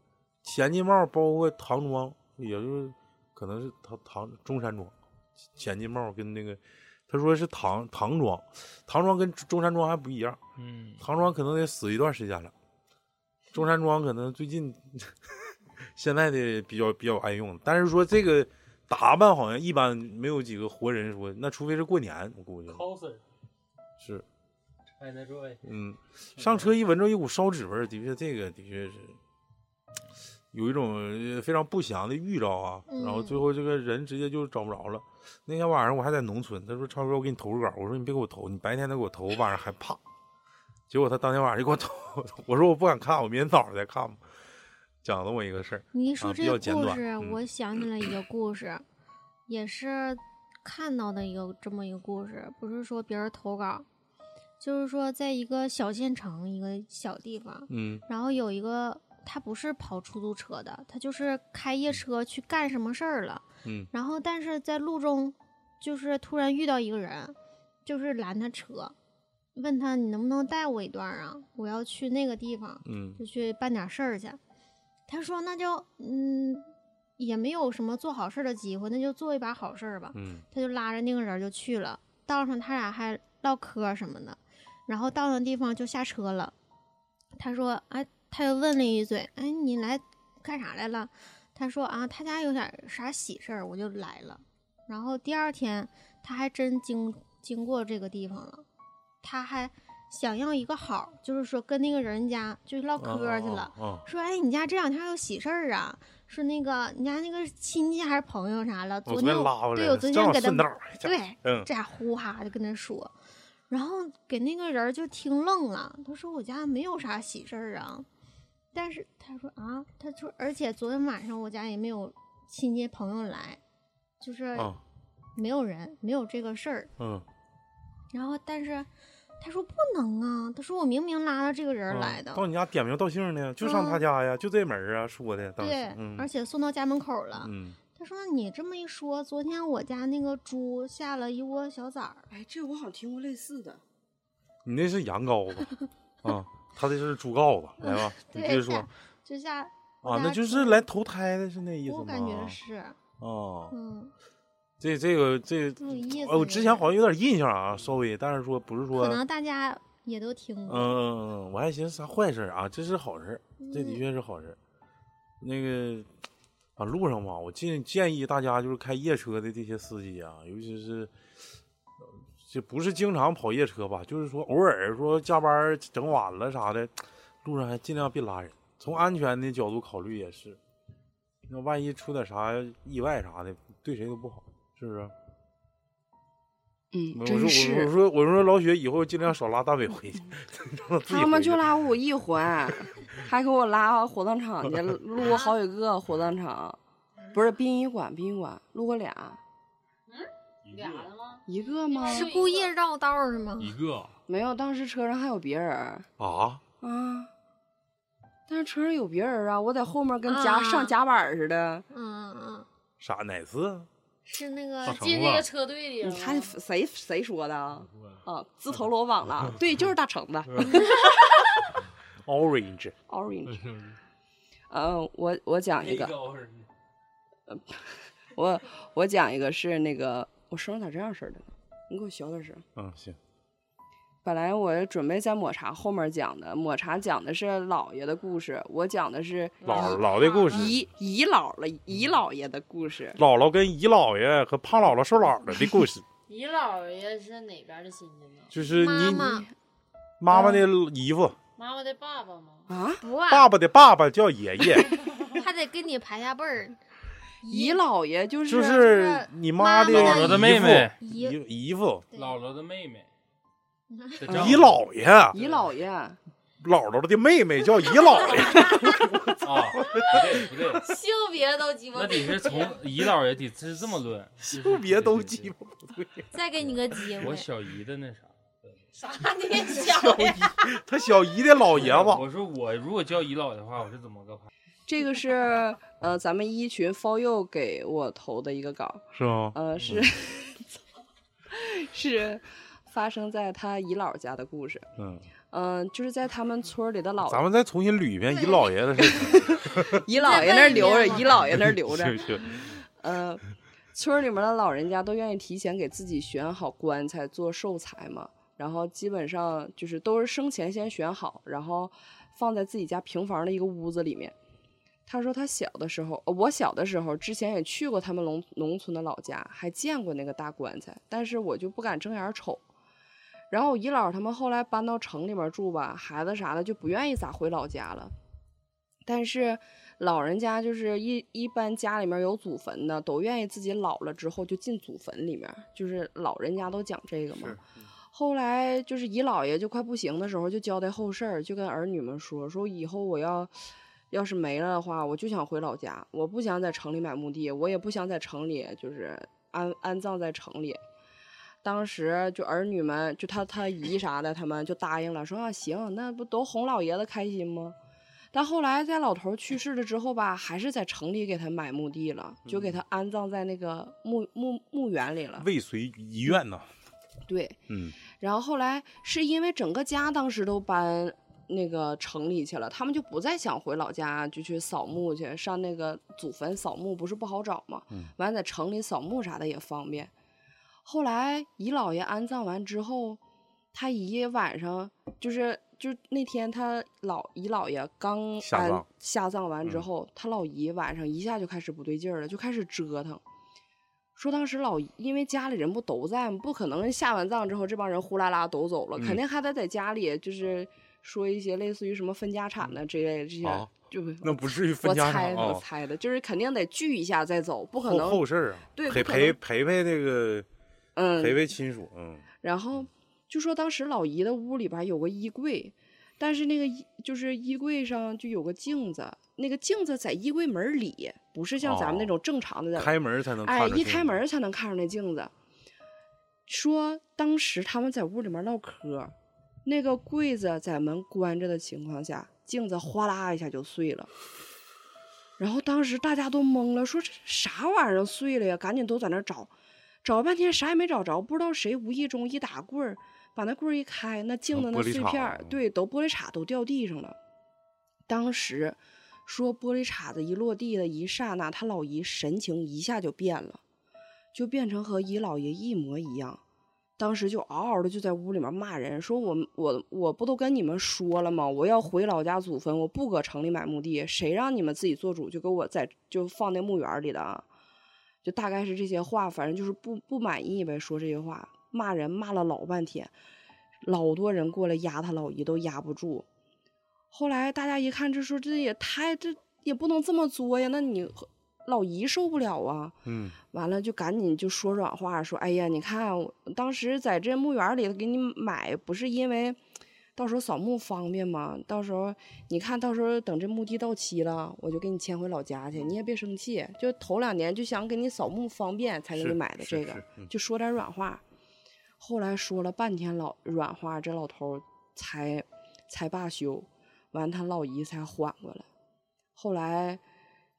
前进帽包括唐装，也就是可能是唐唐中山装，前进帽跟那个他说是唐唐装，唐装跟中山装还不一样。嗯，唐装可能得死一段时间了，中山装可能最近 现在的比较比较爱用，但是说这个打扮好像一般没有几个活人说，那除非是过年，我估计嗯，上车一闻着一股烧纸味儿，的确这个的确是有一种呃非常不祥的预兆啊，然后最后这个人直接就找不着了。那天晚上我还在农村，他说超哥，我给你投个稿，我说你别给我投，你白天再给我投，我晚上害怕。结果他当天晚上就给我投，我说我不敢看，我明天早上再看吧。讲了我一个事儿，你一说这个故较简短事，嗯我想起来一个故事，也是看到的一个这么一个故事，不是说别人投稿，就是说在一个小县城一个小地方，嗯然后有一个他不是跑出租车的，他就是开夜车去干什么事儿了，嗯然后但是在路中就是突然遇到一个人，就是拦他车，问他你能不能带我一段儿啊？我要去那个地方。嗯就去办点事儿去。他说那就嗯，也没有什么做好事儿的机会，那就做一把好事儿吧。嗯他就拉着那个人就去了，道上他俩还唠嗑儿什么的，然后到那地方就下车了。他说哎，他又问了一嘴，哎，你来干啥来了？他说啊，他家有点啥喜事儿，我就来了。然后第二天他还真经经过这个地方了，他还想要一个好，就是说跟那个人家就唠嗑儿去了。啊说哎，你家这两天有喜事儿啊？说那个你家那个亲戚还是朋友啥了？昨天对我昨天给他对，嗯这家呼哈就跟他说，然后给那个人就听愣了。他说我家没有啥喜事儿啊，但是他说啊，他说而且昨天晚上我家也没有亲戚朋友来，就是啊没有人，没有这个事儿。嗯然后但是他说不能啊，他说我明明拉着这个人来的，到你家点名道姓呢，就上他嗯家呀，就这门儿啊，说的对，嗯而且送到家门口了。嗯他说：“你这么一说，昨天我家那个猪下了一窝小崽儿。哎，这我好像听过类似的。你那是羊羔子啊，他这是猪羔子，来吧，你接着说 就下啊，那就是来投胎的是那意思吗？我感觉是，哦，嗯，这这个这挺有意思呃，我之前好像有点印象啊，稍微，但是说不是说，可能大家也都听嗯过。嗯嗯，我还寻思啥坏事儿啊，这是好事儿，这的嗯确是好事儿。那个啊，路上嘛，我建建议大家就是开夜车的这些司机啊，尤其是。呃这不是经常跑夜车吧？就是说偶尔说加班整晚了啥的，路上还尽量别拉人。从安全的角度考虑也是，那万一出点啥意外啥的，对谁都不好，是不是？嗯，我说我真是我。说我说老雪以后尽量少拉大伟回去，他们就拉 我一回，还给我拉火葬场去，路过好几个火葬场，不是殡仪馆，殡仪馆路过俩，嗯俩的吗？一个吗？是故意绕道儿是吗？一个没有，当时车上还有别人啊，啊，但是车上有别人啊，我在后面跟夹、啊上夹板似的。嗯嗯，啥哪次？是那个进那个，车队里。你看谁谁说的啊？啊，自投罗网了，对，就是大橙子 Orange，，orange。嗯，我我讲一个，我我讲一个是那个，我声咋这样式的呢？你给我小点声。嗯，行，本来我准备在抹茶后面讲的，抹茶讲的是姥爷的故事，我讲的是姥姥的故事，姨姨姥了姨姥爷的故事。姥姥跟姨姥爷和胖姥姥瘦姥姥的故事，姨姥爷是哪边的亲戚呢？就是你妈妈妈妈的姨夫，妈妈的爸爸吗？啊，不啊，爸爸的爸爸叫爷爷，还得跟你排下辈儿。姨姥爷就是就是你妈的姥姥的妹妹姨姨姨夫，姥姥的妹妹，姨姥爷，姨姥爷，姥姥的妹妹叫姨姥爷，啊，不对不对，性别都鸡巴那得是从姨姥爷得是这么论，性别都鸡巴不对。再给你个机会我，小姨的那啥，啥你小小姨，他小姨的老爷子。我说我如果叫姨姥的话，我是怎么个排？这个是呃咱们一群 for you 给我投的一个稿，是吗？呃是、是 发生在他姨姥家的故事。嗯，嗯、就是在他们村里的老咱们再重新捋一遍姨姥爷的事 儿。姨姥爷那儿留着，姨姥爷那儿留着。行行，呃，村里面的老人家都愿意提前给自己选好棺材做寿材嘛，然后基本上就是都是生前先选好，然后放在自己家平房的一个屋子里面。他说他小的时候，呃我小的时候之前也去过他们农农村的老家，还见过那个大棺材，但是我就不敢正眼瞅。然后我姨姥他们后来搬到城里面住吧，孩子啥的就不愿意咋回老家了。但是老人家就是一一般家里面有祖坟的，都愿意自己老了之后就进祖坟里面，就是老人家都讲这个嘛。后来就是姨姥爷就快不行的时候，就交代后事儿，就跟儿女们说说以后我要要是没了的话，我就想回老家，我不想在城里买墓地，我也不想在城里就是安安葬在城里。当时就儿女们，就他他姨啥的，他们就答应了，说啊行，那不都哄老爷子开心吗？但后来在老头去世了之后吧，还是在城里给他买墓地了，就给他安葬在那个墓墓墓园里了。未遂遗愿呐。对，嗯，然后后来是因为整个家当时都搬那个城里去了，他们就不再想回老家就去扫墓去，上那个祖坟扫墓不是不好找吗？嗯完在城里扫墓啥的也方便。后来姨姥爷安葬完之后，他姨晚上就是就那天他老姨姥爷刚安下葬下葬完之嗯后，他老姨晚上一下就开始不对劲儿了，就开始折腾。说当时老姨因为家里人不都在吗？不可能下完葬之后这帮人呼啦啦都走了，肯嗯定还得在家里就是说一些类似于什么分家产的这类这些，啊就那不至于分家猜的，我产啊。猜的，就是肯定得聚一下再走，不可能后事儿啊，陪陪对不可能陪陪那个嗯陪陪亲属，嗯，然后就说当时老姨的屋里边有个衣柜，但是那个衣就是衣柜上就有个镜子，那个镜子在衣柜门里，不是像咱们那哦种正常的在开门才能哎，一开门才能看上那镜子。说当时他们在屋里面唠嗑，那个柜子在门关着的情况下，镜子哗啦一下就碎了。然后当时大家都懵了，说这啥玩意儿碎了呀？赶紧都在那找，找了半天啥也没找着，不知道谁无意中一打棍儿，把那棍儿一开，那镜子那碎片儿，对，都玻璃碴都掉地上了。当时说玻璃碴子一落地的一刹那，他老姨神情一下就变了，就变成和姨姥爷一模一样。当时就嗷嗷的就在屋里面骂人，说我我我不都跟你们说了吗？我要回老家祖坟，我不搁城里买墓地，谁让你们自己做主就给我在就放那墓园里的啊？就大概是这些话，反正就是不不满意呗，说这些话，骂人骂了老半天，老多人过来压他老姨都压不住。后来大家一看，这说这也太这也不能这么作呀，那你老姨受不了啊。嗯，完了就赶紧就说软话，说哎呀，你看当时在这墓园里给你买，不是因为到时候扫墓方便吗？到时候你看到时候等这墓地到期了，我就给你迁回老家去，你也别生气。就头两年就想给你扫墓方便才给你买的这个就说点软话。后来说了半天老软话，这老头儿才才罢休，完他老姨才缓过来。后来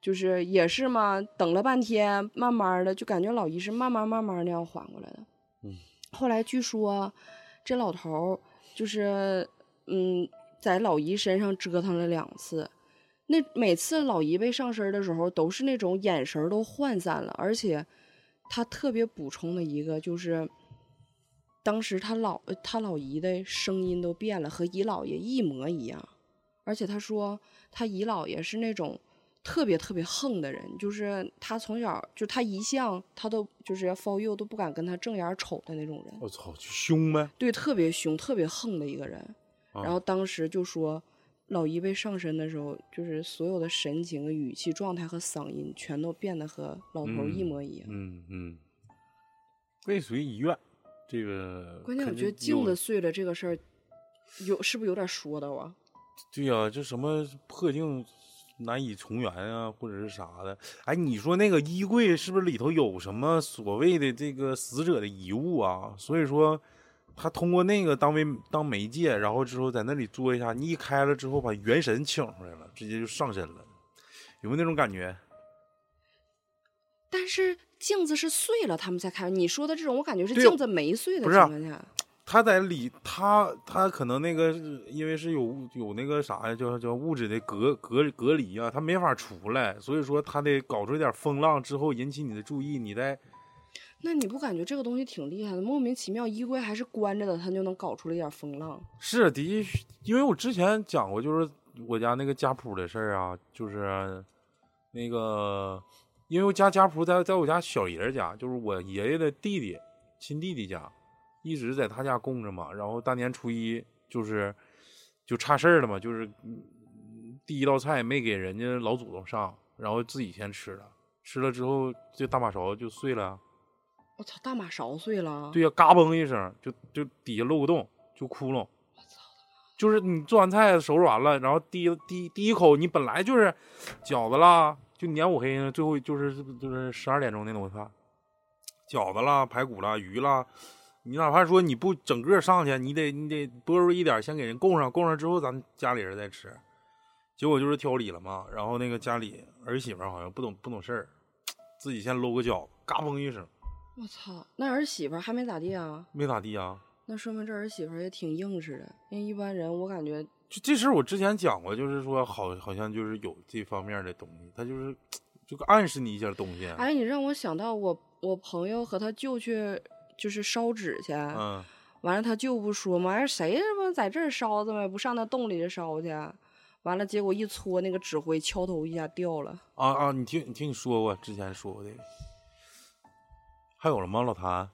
就是也是嘛，等了半天，慢慢的就感觉老姨是慢慢慢慢那样缓过来的。嗯，后来据说这老头儿就是嗯，在老姨身上折腾了两次。那每次老姨被上身的时候，都是那种眼神都涣散了，而且他特别补充的一个就是，当时他老他老姨的声音都变了，和姨姥爷一模一样。而且他说他姨姥爷是那种特别特别横的人，就是他从小就他一向他都就是 for you 都不敢跟他正眼瞅的那种人，我操，就凶呗。对，特别凶、特别横的一个人。啊然后当时就说，老一被上身的时候，就是所有的神情、语气、状态和嗓音全都变得和老头一嗯模一样。嗯嗯，未遂遗愿，这个关键我觉得镜子碎了这个事儿，有是不是有点说道啊？对呀、这什么破镜难以重圆啊，或者是啥的。哎，你说那个衣柜是不是里头有什么所谓的这个死者的遗物啊？所以说，他通过那个当媒当媒介，然后之后在那里做一下，你一开了之后把元神请出来了，直接就上身了，有没有那种感觉？但是镜子是碎了，他们才开。你说的这种，我感觉是镜子没碎的情况下，他在里，他他可能那个是因为是有有那个啥呀，叫叫物质的隔隔隔离啊，他没法出来，所以说他得搞出一点风浪之后引起你的注意，你再那你不感觉这个东西挺厉害的？莫名其妙，衣柜还是关着的，他就能搞出来一点风浪。是的确，因为我之前讲过，就是我家那个家谱的事儿啊，就是那个，因为我家家谱在在我家小爷儿家，就是我爷爷的弟弟亲弟弟家，一直在他家供着嘛。然后大年初一就是就差事儿了嘛，就是嗯第一道菜没给人家老祖宗上，然后自己先吃了，吃了之后这大马勺就碎了。我操，大马勺碎了。对呀、嘎嘣一声，就就底下漏个洞，就窟窿。就是你做完菜收拾完了，然后第一第一第一口，你本来就是饺子啦，就年五黑呢，最后就是就是十二点钟那东西饭，饺子啦、排骨啦、鱼啦，你哪怕说你不整个上去，你得你得多入一点，先给人供上，供上之后咱家里人再吃。结果就是挑理了嘛，然后那个家里儿媳妇好像不懂不懂事儿，自己先搂个饺子，嘎嘣一声，我操，那儿媳妇还没咋地啊？没咋地啊。那说明这儿媳妇也挺硬实的，因为一般人我感觉就这事儿，我之前讲过，就是说好，好像就是有这方面的东西，他就是就暗示你一些东西。哎，你让我想到我我朋友和他舅去就是烧纸去，嗯，完了他舅不说嘛，哎谁他妈在这儿烧的嘛，不上那洞里烧去，完了结果一搓那个纸灰，敲头一下掉了。啊啊，你听你听你说过，之前说过这个，还有了吗？老谭，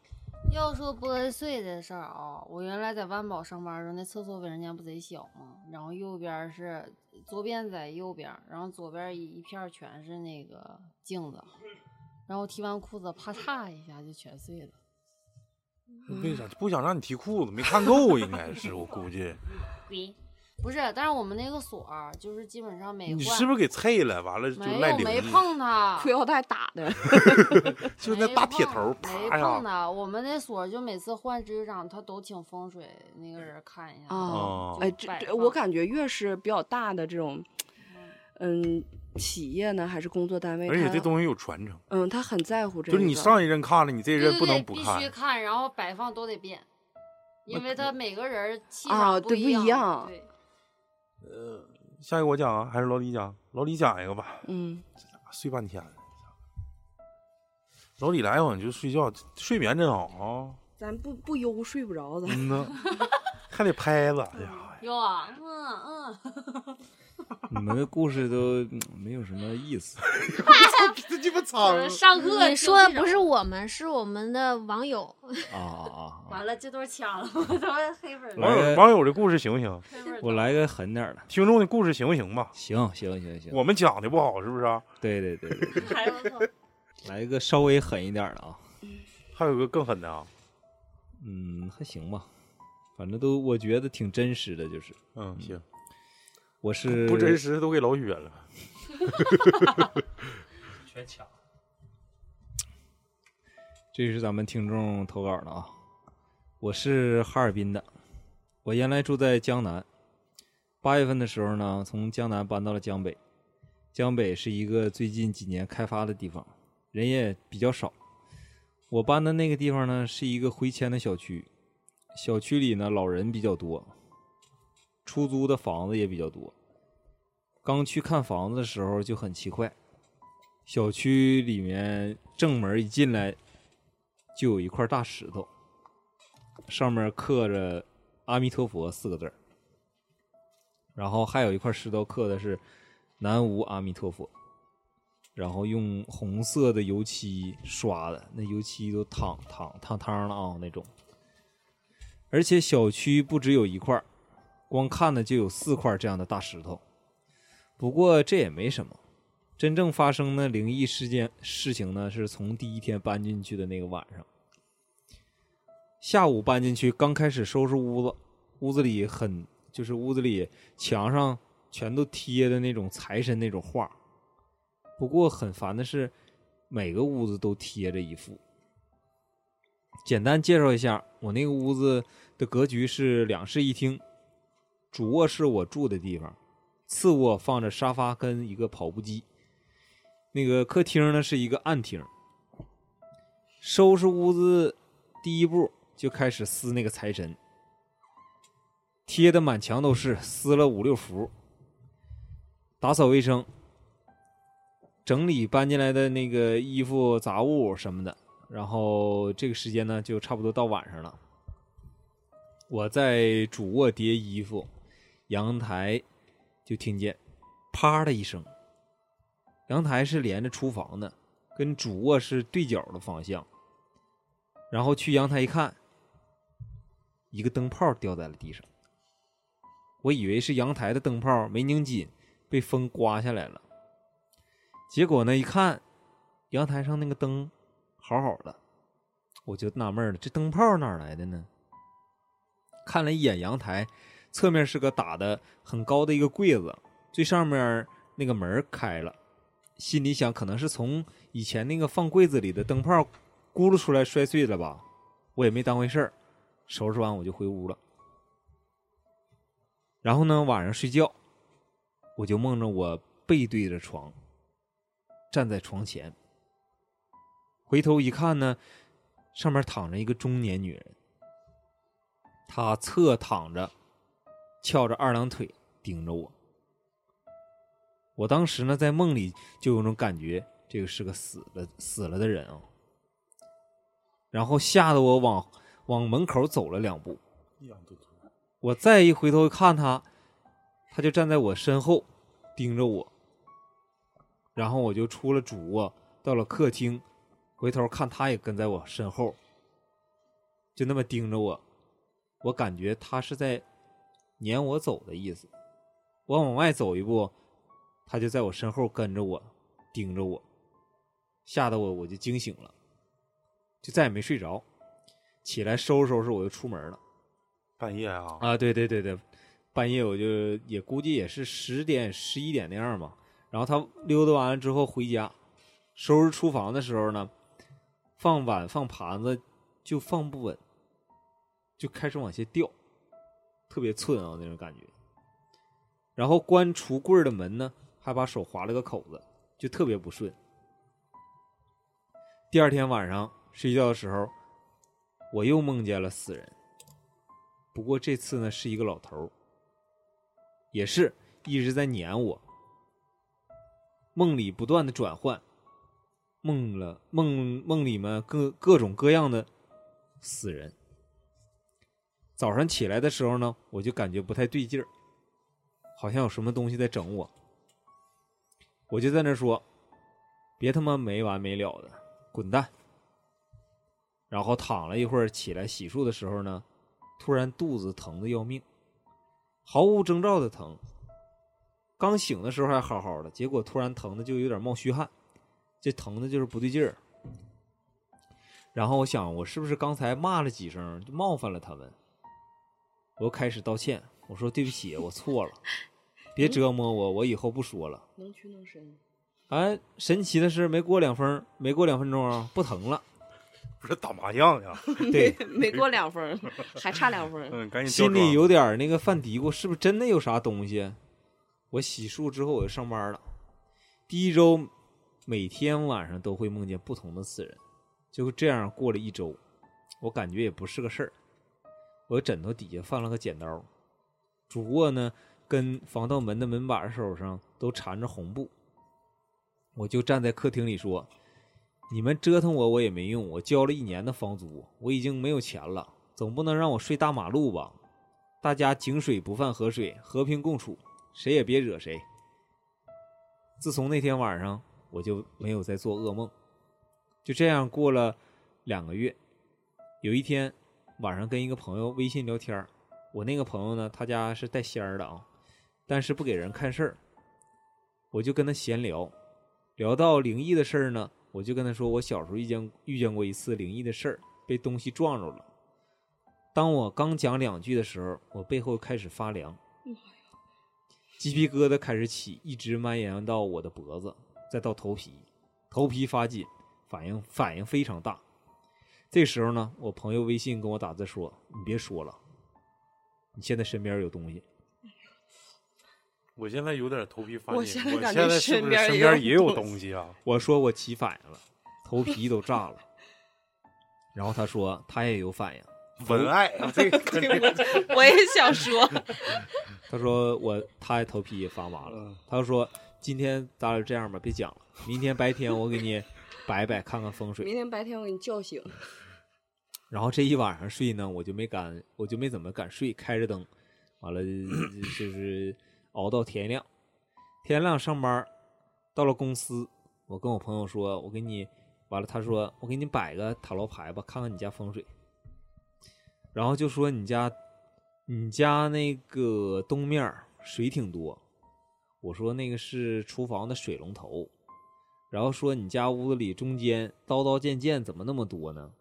要说玻璃碎的事儿啊，我原来在万宝上班的时候，那厕所卫生间不贼小吗？然后右边是左边在右边，然后左边一一片全是那个镜子，然后提完裤子啪嚓一下就全碎了。为啥不想让你提裤子？没看够，应该是我估计。不是，但是我们那个锁儿就是基本上没换你是不是给碎了？完了就没有赖零没碰它，裤腰带打的，就那没大铁碰头，没啪呀！碰它。我们那锁儿就每次换执行长，他都请风水那个人看一下。哦哎，这这我放感觉越是比较大的这种，嗯，企业呢还是工作单位，它而且这东西有传承，嗯，他很在乎这个。就是你上一任看了，你这一对对对，任不能不看必须看。看，然后摆放都得变，因为他每个人气啊场一对不一样对，呃下一个我讲啊，还是老李讲？老李讲一个吧。嗯，睡半天了。老李来晚就睡觉，睡眠真好啊。咱不不悠睡不着，咱嗯呐，还得拍子，哎呀，有啊，嗯嗯，你们的故事都嗯没有什么意思。这鸡巴苍上课你说的不是我们，是我们的网友。啊啊啊！完了，这都抢了，我 都是黑粉儿网友网友的故事行不行？我来个狠点儿的。听众的故事行不行吧？行行行行，我们讲的不好是不是啊？对对对 来一个稍微狠一点儿的啊。还有个更狠的啊，嗯，还行吧，反正都我觉得挺真实的，就是嗯，行，我是不真实都给老雪了。全抢。这是咱们听众投稿的啊，我是哈尔滨的，我原来住在江南，八月份的时候呢，从江南搬到了江北。江北是一个最近几年开发的地方，人也比较少。我搬的那个地方呢，是一个回迁的小区，小区里呢老人比较多，出租的房子也比较多。刚去看房子的时候就很奇怪，小区里面正门一进来就有一块大石头，上面刻着“阿弥陀佛”四个字然后还有一块石头刻的是“南无阿弥陀佛”，然后用红色的油漆刷的，那油漆都淌淌淌汤了啊那种。而且小区不只有一块光看的就有四块这样的大石头。不过这也没什么，真正发生的灵异事件事情呢，是从第一天搬进去的那个晚上。下午搬进去，刚开始收拾屋子，屋子里很就是屋子里墙上全都贴的那种财神那种画。不过很烦的是，每个屋子都贴着一幅。简单介绍一下，我那个屋子的格局是两室一厅，主卧是我住的地方，次卧放着沙发跟一个跑步机，那个客厅呢是一个暗厅。收拾屋子第一步就开始撕那个财神，贴的满墙都是，撕了五六幅。打扫卫生，整理搬进来的那个衣服杂物什么的。然后这个时间呢，就差不多到晚上了。我在主卧叠衣服，阳台就听见啪的一声。阳台是连着厨房的，跟主卧是对角的方向。然后去阳台一看，一个灯泡掉在了地上。我以为是阳台的灯泡没拧紧，被风刮下来了。结果呢，一看阳台上那个灯好好的，我就纳闷了，这灯泡哪来的呢？看了一眼阳台，侧面是个打的很高的一个柜子，最上面那个门开了，心里想，可能是从以前那个放柜子里的灯泡。咕噜出来摔碎了吧，我也没当回事儿，收拾完我就回屋了。然后呢，晚上睡觉，我就梦着我背对着床，站在床前，回头一看呢，上面躺着一个中年女人，她侧躺着，翘着二郎腿盯着我。我当时呢，在梦里就有种感觉，这个是个死了死了的人啊。然后吓得我往往门口走了两步，我再一回头看他，他就站在我身后盯着我。然后我就出了主卧，到了客厅，回头看他也跟在我身后，就那么盯着我。我感觉他是在撵我走的意思。我往外走一步，他就在我身后跟着我，盯着我，吓得我我就惊醒了。就再也没睡着，起来收拾收拾，我就出门了。半夜啊？啊，对对对对，半夜我就也估计也是十点十一点那样吧。然后他溜达完了之后回家，收拾厨房的时候呢，放碗放盘子就放不稳，就开始往下掉，特别寸啊那种感觉。然后关橱柜的门呢，还把手划了个口子，就特别不顺。第二天晚上。睡觉的时候，我又梦见了死人。不过这次呢，是一个老头也是一直在撵我。梦里不断的转换，梦了梦梦里面各各种各样的死人。早上起来的时候呢，我就感觉不太对劲儿，好像有什么东西在整我。我就在那说：“别他妈没完没了的，滚蛋！”然后躺了一会儿，起来洗漱的时候呢，突然肚子疼的要命，毫无征兆的疼。刚醒的时候还好好的，结果突然疼的就有点冒虚汗，这疼的就是不对劲儿。然后我想，我是不是刚才骂了几声，就冒犯了他们？我又开始道歉，我说对不起，我错了，别折磨我，我以后不说了。能屈能伸。哎，神奇的是，没过两分，没过两分钟啊，不疼了。不是打麻将呀？对，没过两分，还差两分。嗯，赶紧。心里有点那个犯嘀咕，是不是真的有啥东西？我洗漱之后我就上班了。第一周每天晚上都会梦见不同的死人，就这样过了一周，我感觉也不是个事儿。我枕头底下放了个剪刀，主卧呢跟防盗门的门把手上都缠着红布，我就站在客厅里说。你们折腾我，我也没用。我交了一年的房租，我已经没有钱了，总不能让我睡大马路吧？大家井水不犯河水，和平共处，谁也别惹谁。自从那天晚上，我就没有再做噩梦。就这样过了两个月，有一天晚上跟一个朋友微信聊天我那个朋友呢，他家是带仙儿的啊，但是不给人看事儿。我就跟他闲聊，聊到灵异的事儿呢。我就跟他说，我小时候遇见遇见过一次灵异的事儿，被东西撞着了。当我刚讲两句的时候，我背后开始发凉，鸡皮疙瘩开始起，一直蔓延到我的脖子，再到头皮，头皮发紧，反应反应非常大。这时候呢，我朋友微信跟我打字说：“你别说了，你现在身边有东西。我现在有点头皮发紧，我现在感觉是不是身边也身边有也有东东西啊？”我说我起反应了，头皮都炸了。然后他说他也有反应，文爱啊，这个 我也想说，他说我他也头皮也发麻了。嗯他说今天咱俩这样吧，别讲了，明天白天我给你摆摆看看风水。明天白天我给你叫醒。然后这一晚上睡呢，我就没敢，我就没怎么敢睡，开着灯，完了就是熬到天亮。天亮上班，到了公司，我跟我朋友说，我给你，完了他说我给你摆个塔罗牌吧，看看你家风水。然后就说你家，你家那个东面水挺多，我说那个是厨房的水龙头，然后说你家屋子里中间刀刀剑剑怎么那么多呢？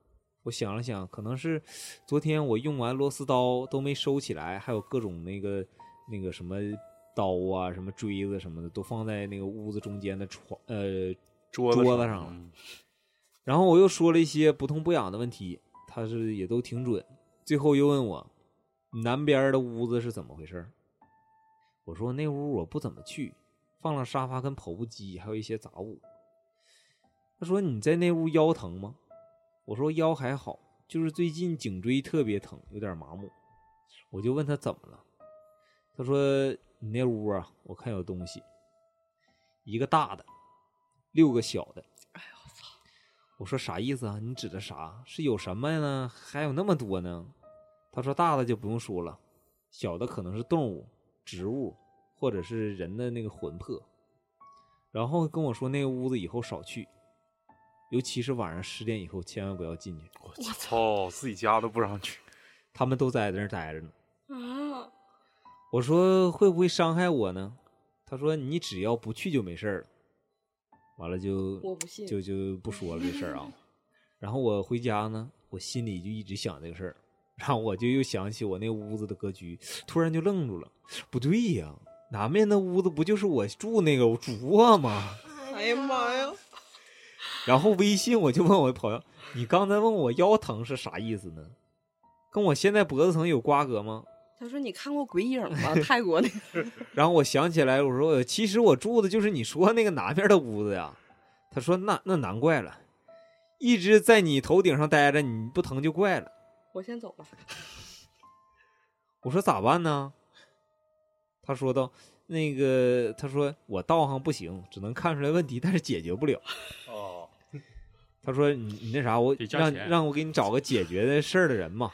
我想了想，可能是昨天我用完螺丝刀都没收起来，还有各种那个那个什么刀啊、什么锥子什么的，都放在那个屋子中间的床呃桌桌子子上了。嗯然后我又说了一些不痛不痒的问题，他是也都挺准。最后又问我南边的屋子是怎么回事儿我说那屋我不怎么去，放了沙发跟跑步机，还有一些杂物。他说你在那屋腰疼吗？我说腰还好，就是最近颈椎特别疼，有点麻木。我就问他怎么了，他说你那屋啊，我看有东西，一个大的，六个小的。哎我说啥意思啊？你指的啥？是有什么呢？还有那么多呢？他说大的就不用说了，小的可能是动物、植物，或者是人的那个魂魄。然后跟我说那个屋子以后少去，尤其是晚上十点以后千万不要进去。我操，自己家都不让去。他们都在那儿待着呢。啊，我说会不会伤害我呢？他说你只要不去就没事儿了。完了就我不信就就不说了这事儿啊。然后我回家呢，我心里就一直想这个事儿，然后我就又想起我那屋子的格局，突然就愣住了。不对呀，南面那屋子不就是我住那个主卧吗？哎呀妈呀！然后微信我就问我朋友，你刚才问我腰疼是啥意思呢？跟我现在脖子疼有瓜葛吗？他说你看过鬼影吗？泰国那个。然后我想起来，我说其实我住的就是你说那个南边的屋子呀。他说那那难怪了，一直在你头顶上待着，你不疼就怪了。我先走了。我说咋办呢？他说道，那个他说我道行不行，只能看出来问题，但是解决不了。哦，他说你你那啥，我让让我给你找个解决的事儿的人嘛。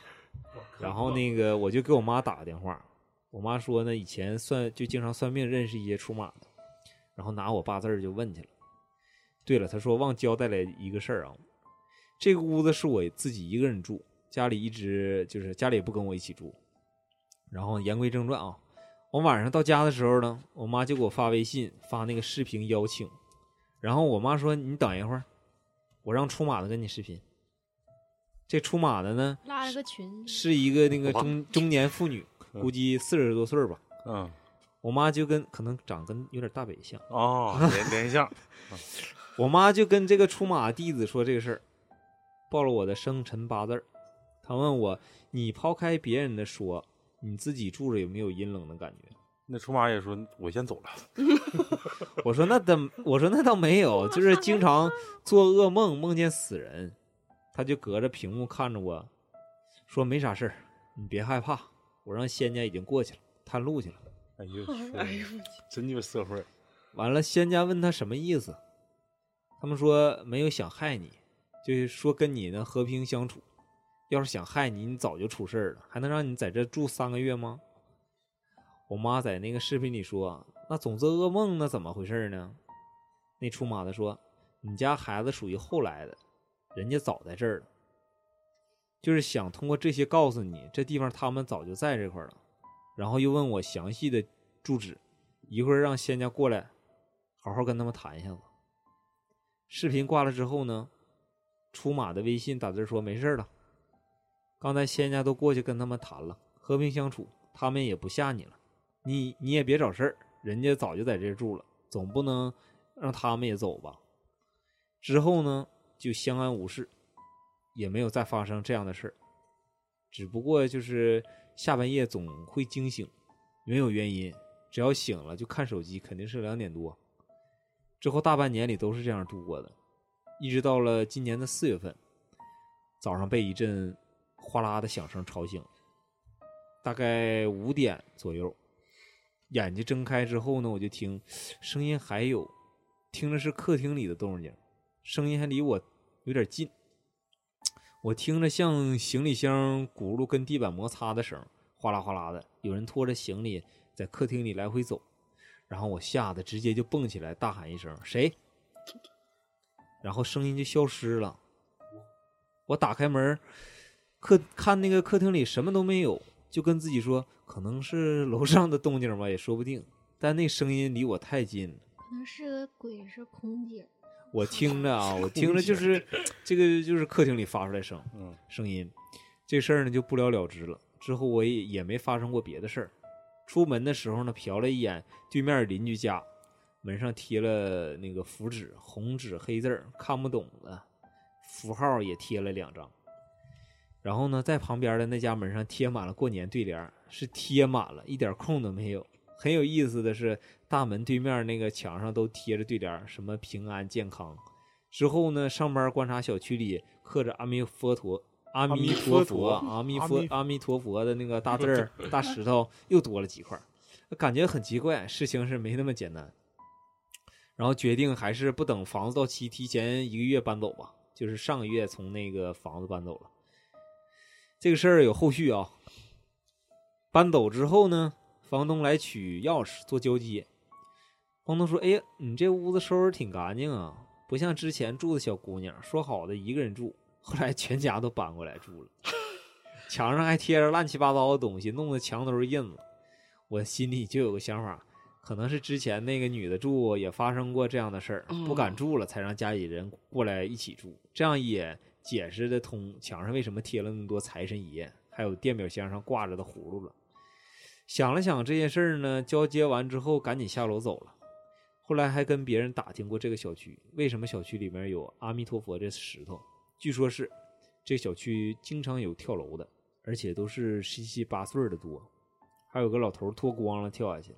然后那个我就给我妈打个电话，我妈说呢，以前算就经常算命，认识一些出马的，然后拿我八字儿就问去了。对了，他说忘交代了一个事儿啊，这个屋子是我自己一个人住，家里一直就是家里也不跟我一起住。然后言归正传啊，我晚上到家的时候呢，我妈就给我发微信发那个视频邀请，然后我妈说你等一会儿，我让出马的跟你视频。这出马的呢，拉了个群，是一个那个中中年妇女，嗯估计四十多岁儿吧。嗯，我妈就跟可能长跟有点大北像，哦，连连像，我妈就跟这个出马弟子说这个事儿，报了我的生辰八字儿。她问我，你抛开别人的说，你自己住着有没有阴冷的感觉？那出马也说，我先走了。我说那倒，我说那倒没有，就是经常做噩梦，梦见死人。他就隔着屏幕看着我，说没啥事儿，你别害怕，我让仙家已经过去了，探路去了。哎呦，哎呦，真就是社会。完了，仙家问他什么意思，他们说没有想害你，就是说跟你呢和平相处。要是想害你，你早就出事儿了，还能让你在这住三个月吗？我妈在那个视频里说，那总做噩梦，那怎么回事呢？那出马的说，你家孩子属于后来的，人家早在这儿了，就是想通过这些告诉你，这地方他们早就在这块了。然后又问我详细的住址，一会儿让仙家过来，好好跟他们谈一下子。视频挂了之后呢，出马的微信打字说没事了，刚才仙家都过去跟他们谈了，和平相处，他们也不吓你了，你你也别找事儿，人家早就在这住了，总不能让他们也走吧。之后呢，就相安无事。也没有再发生这样的事儿，只不过就是下半夜总会惊醒，没有原因，只要醒了就看手机，肯定是两点多。之后大半年里都是这样度过的，一直到了今年的四月份，早上被一阵哗啦的响声吵醒，大概五点左右，眼睛睁开之后呢，我就听声音还有，听着是客厅里的动静，声音还离我有点近，我听着像行李箱轱辘跟地板摩擦的声，哗啦哗啦的，有人拖着行李在客厅里来回走。然后我吓得直接就蹦起来，大喊一声“谁”，然后声音就消失了。我打开门，客看那个客厅里什么都没有，就跟自己说可能是楼上的动静吧，也说不定。但那声音离我太近了，可能是个鬼，是空姐。我听着啊，我听着就是 这个就是客厅里发出来声嗯声音，这事儿呢就不了了之了。之后我也也没发生过别的事儿。出门的时候呢，瞟了一眼对面邻居家，门上贴了那个符纸，红纸黑字儿，看不懂的符号也贴了两张。然后呢，在旁边的那家门上贴满了过年对联，是贴满了，一点空都没有。很有意思的是，大门对面那个墙上都贴着对联，什么平安健康。之后呢，上班观察小区里刻着阿弥佛陀。阿弥陀佛，阿弥佛，阿弥陀佛的那个大字儿、大石头又多了几块，感觉很奇怪，事情是没那么简单。然后决定还是不等房子到期，提前一个月搬走吧。就是上个月从那个房子搬走了。这个事儿有后续啊。搬走之后呢，房东来取钥匙做交接。房东说：“哎呀，你这屋子收拾挺干净啊，不像之前住的小姑娘，说好的一个人住。”后来全家都搬过来住了，墙上还贴着乱七八糟的东西，弄得墙都是印子。我心里就有个想法，可能是之前那个女的住也发生过这样的事儿，不敢住了，才让家里人过来一起住。这样也解释得通，墙上为什么贴了那么多财神爷，还有电表箱上挂着的葫芦了。想了想这件事儿呢，交接完之后赶紧下楼走了。后来还跟别人打听过这个小区，为什么小区里面有阿弥陀佛这石头。据说是这小区经常有跳楼的，而且都是十七八岁的多，还有个老头脱光了跳下去。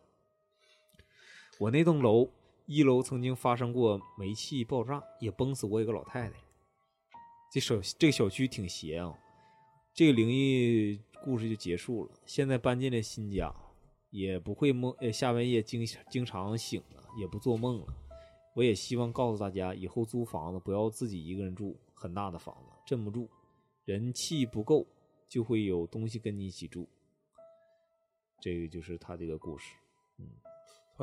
我那栋楼一楼曾经发生过煤气爆炸，也崩死过一个老太太。这小这个小区挺邪啊，这个灵异故事就结束了。现在搬进了新家，也不会梦，下半夜经经常醒了，也不做梦了。我也希望告诉大家，以后租房子不要自己一个人住。很大的房子镇不住，人气不够，就会有东西跟你一起住。这个就是他这个故事。嗯，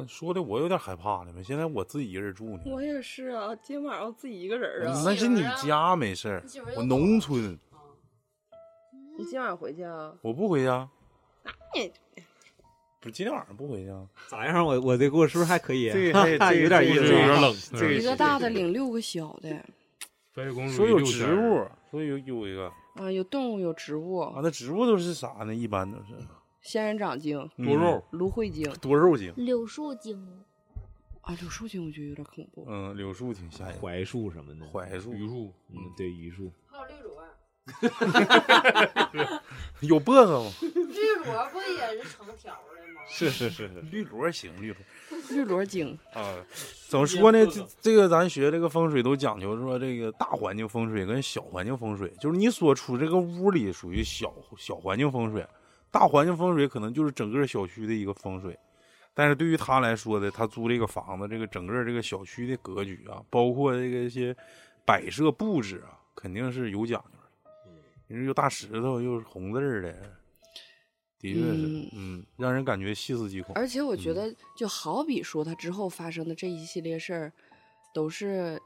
说的我有点害怕了。现在我自己一个人住呢。我也是啊，今晚上自己一个人啊。那是你家没事儿，我农村。你今晚回去啊？我不回家。那你不是今天晚上不回去啊？咋样？我我这故事是不是还可以？这这 有点意思，有点冷。一个大的领六个小的。白雪公主说有植物，所以有有一个啊，有动物，有植物啊。那植物都是啥呢？一般都是仙人掌精、多肉、芦荟精、多肉精、柳树精啊。柳树精我觉得有点恐怖。嗯，柳树挺吓人。槐树什么的，槐树、榆树，嗯，对，榆树。还有绿萝。有薄荷吗？绿萝不也是成条的吗？是是是是，绿萝行，绿萝。绿萝精啊，怎么说呢？这这个咱学这个风水都讲究说，这个大环境风水跟小环境风水，就是你所处这个屋里属于小小环境风水，大环境风水可能就是整个小区的一个风水。但是对于他来说的，他租这个房子，这个整个这个小区的格局啊，包括这个一些摆设布置啊，肯定是有讲究的。你说又大石头又是红字儿的。的确是，嗯，让人感觉细思极恐。而且我觉得，就好比说他之后发生的这一系列事儿，都是，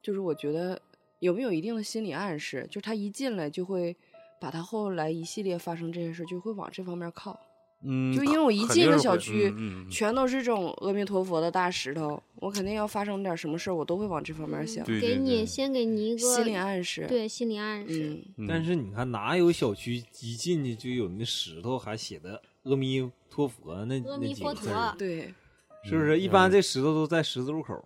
就是我觉得有没有一定的心理暗示，就他一进来就会把他后来一系列发生这些事，就会往这方面靠。嗯，就因为我一进个小区，嗯嗯、全都是这种阿弥陀佛的大石头，我肯定要发生点什么事儿，我都会往这方面想。对给你先给你一个心理暗示，对心理暗示。嗯，但是你看，哪有小区一进去就有那石头还写的阿弥陀佛那阿弥陀佛，对，是不是？一般这石头都在十字路口，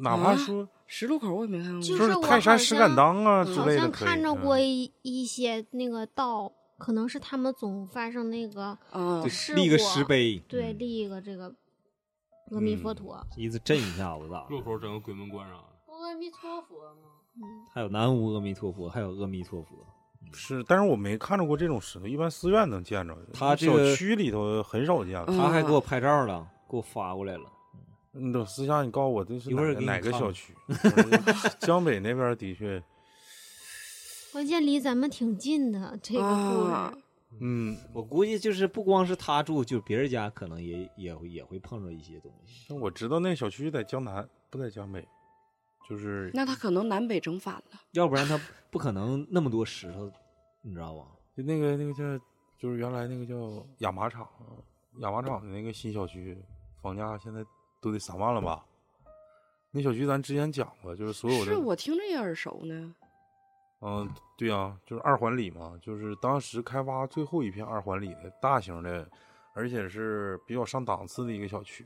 哪怕说十路口我也没看过，就就是泰山石敢当啊之好像类的好像看着嗯过一一些那个道，可能是他们总发生那个啊就事立个石碑，对，嗯立一个这个阿弥陀嗯佛。意思震一下子咋的？路口整个鬼门关啥的。阿弥陀佛还有南无阿弥陀佛，还有阿弥陀佛。是，但是我没看着过这种石头，一般寺院能见着。小他这个区里头很少见。嗯他还给我拍照了，给我发过来了。你等私下你告诉我这是一会儿哪个小区？江北那边的确，关键离咱们挺近的这个故事。啊嗯，我估计就是不光是他住，就别人家可能也也会也会碰着一些东西。像我知道那小区在江南，不在江北，就是那他可能南北整反了。要不然他不可能那么多石头，你知道吧？就那个那个叫，就是原来那个叫亚麻厂，亚麻厂的那个新小区，房价现在都得三万了吧？那小区咱之前讲过，就是所有的是我听着也耳熟呢。嗯，对呀、就是二环里嘛，就是当时开发最后一片二环里的大型的，而且是比较上档次的一个小区。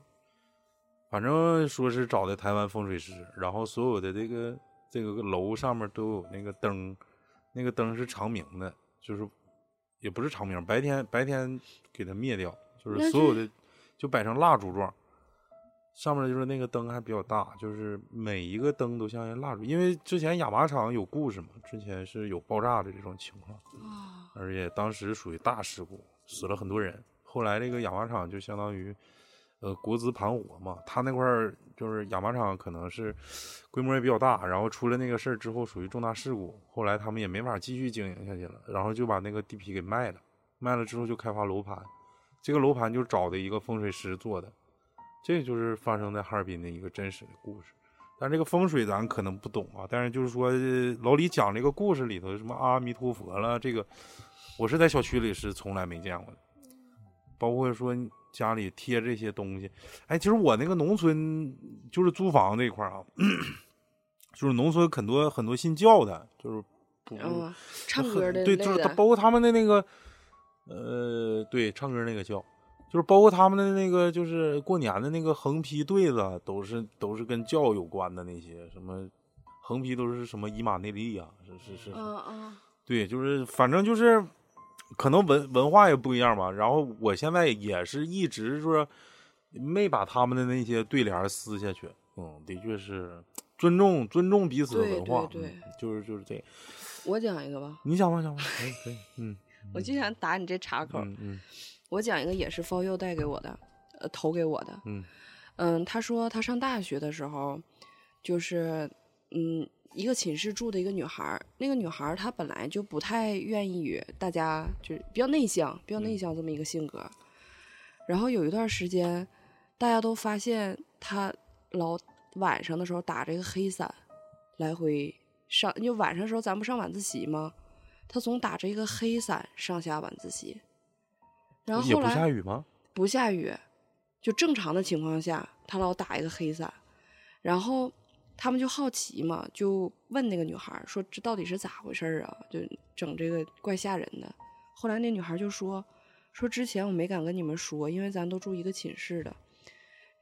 反正说是找的台湾风水师，然后所有的这个这个楼上面都有那个灯，那个灯是长明的，就是也不是长明，白天白天给它灭掉，就是所有的就摆成蜡烛状。上面就是那个灯还比较大，就是每一个灯都像蜡烛，因为之前亚麻厂有故事嘛，之前是有爆炸的这种情况，啊，而且当时属于大事故，死了很多人。后来这个亚麻厂就相当于，呃，国资盘活嘛，他那块儿就是亚麻厂可能是规模也比较大，然后出了那个事儿之后属于重大事故，后来他们也没法继续经营下去了，然后就把那个地皮给卖了，卖了之后就开发楼盘，这个楼盘就找的一个风水师做的。这就是发生在哈尔滨的一个真实的故事。但这个风水咱可能不懂啊，但是就是说呃老李讲这个故事里头什么阿弥陀佛了，这个我是在小区里是从来没见过的，包括说家里贴这些东西。哎，其实我那个农村就是租房这一块儿啊，就是农村很多很多信教的，就是不嗯，唱歌的对，就是他包括他们的那个，呃，对，唱歌那个叫，就是包括他们的那个，就是过年的那个横批对子，都是都是跟教有关的那些什么横批都是什么以马内利呀，是是是，是嗯嗯，对，就是反正就是可能文文化也不一样吧。然后我现在也是一直说没把他们的那些对联撕下去，嗯，的确是尊重尊重彼此的文化，对对嗯就是就是这个。我讲一个吧，你讲吧，讲吧，可以可以，嗯我就想打你这岔口。嗯嗯我讲一个也是 for you 带给我的，呃，投给我的。嗯嗯，他说他上大学的时候，就是嗯，一个寝室住的一个女孩儿，那个女孩儿她本来就不太愿意与大家，就是比较内向，比较内向这么一个性格。然后有一段时间，大家都发现她老晚上的时候打着一个黑伞，来回上，就晚上的时候咱不上晚自习吗？她总打着一个黑伞上下晚自习。然后也不后来下雨吗？不下雨，就正常的情况下，他老打一个黑伞，然后他们就好奇嘛，就问那个女孩儿说：“这到底是咋回事儿啊？就整这个怪吓人的。”后来那女孩儿就说：“说之前我没敢跟你们说，因为咱都住一个寝室的。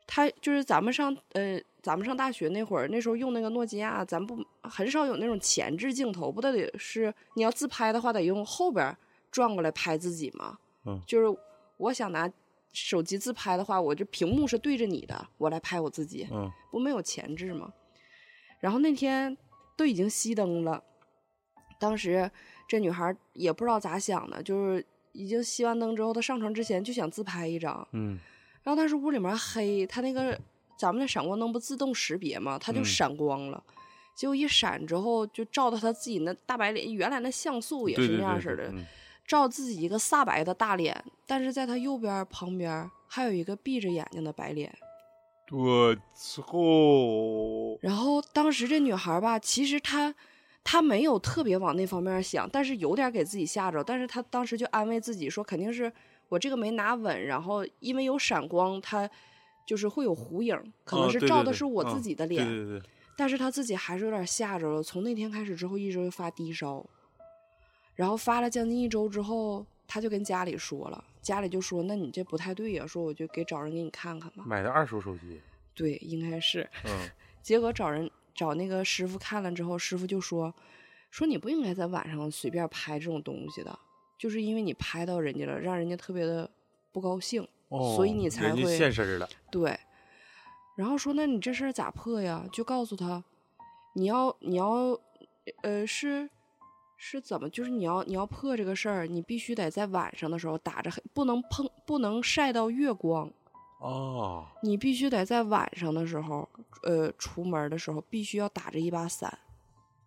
他就是咱们上呃，咱们上大学那会儿，那时候用那个诺基亚，咱不很少有那种前置镜头，不都得是你要自拍的话，得用后边转过来拍自己吗？嗯就是我想拿手机自拍的话，我这屏幕是对着你的，我来拍我自己，嗯不没有前置吗？然后那天都已经熄灯了，当时这女孩也不知道咋想的，就是已经熄完灯之后，她上床之前就想自拍一张，嗯然后当时屋里面黑，她那个咱们那闪光灯不自动识别吗？它就嗯闪光了。结果一闪之后，就照到他自己那大白脸，原来那像素也是那样式的，对对嗯照自己一个煞白的大脸，但是在他右边旁边还有一个闭着眼睛的白脸。我操！然后当时这女孩吧，其实她她没有特别往那方面想，但是有点给自己吓着。但是她当时就安慰自己说，肯定是我这个没拿稳，然后因为有闪光，她就是会有弧影，可能是照的是我自嗯己的脸。对对对，但是她自己还是有点吓着了。从那天开始之后，一直会发低烧，然后发了将近一周之后，他就跟家里说了，家里就说：“那你这不太对呀、说我就给找人给你看看吧。买的二手手机，”对，应该是。嗯 结果找人找那个师傅看了之后，师傅就说说你不应该在晚上随便拍这种东西的，就是因为你拍到人家了，让人家特别的不高兴，哦所以你才会现身了。对。然后说那你这事儿咋破呀？就告诉他，你要你要呃是是怎么？就是你要你要破这个事儿，你必须得在晚上的时候打着黑，不能碰不能晒到月光。哦，你必须得在晚上的时候，呃，出门的时候必须要打着一把伞，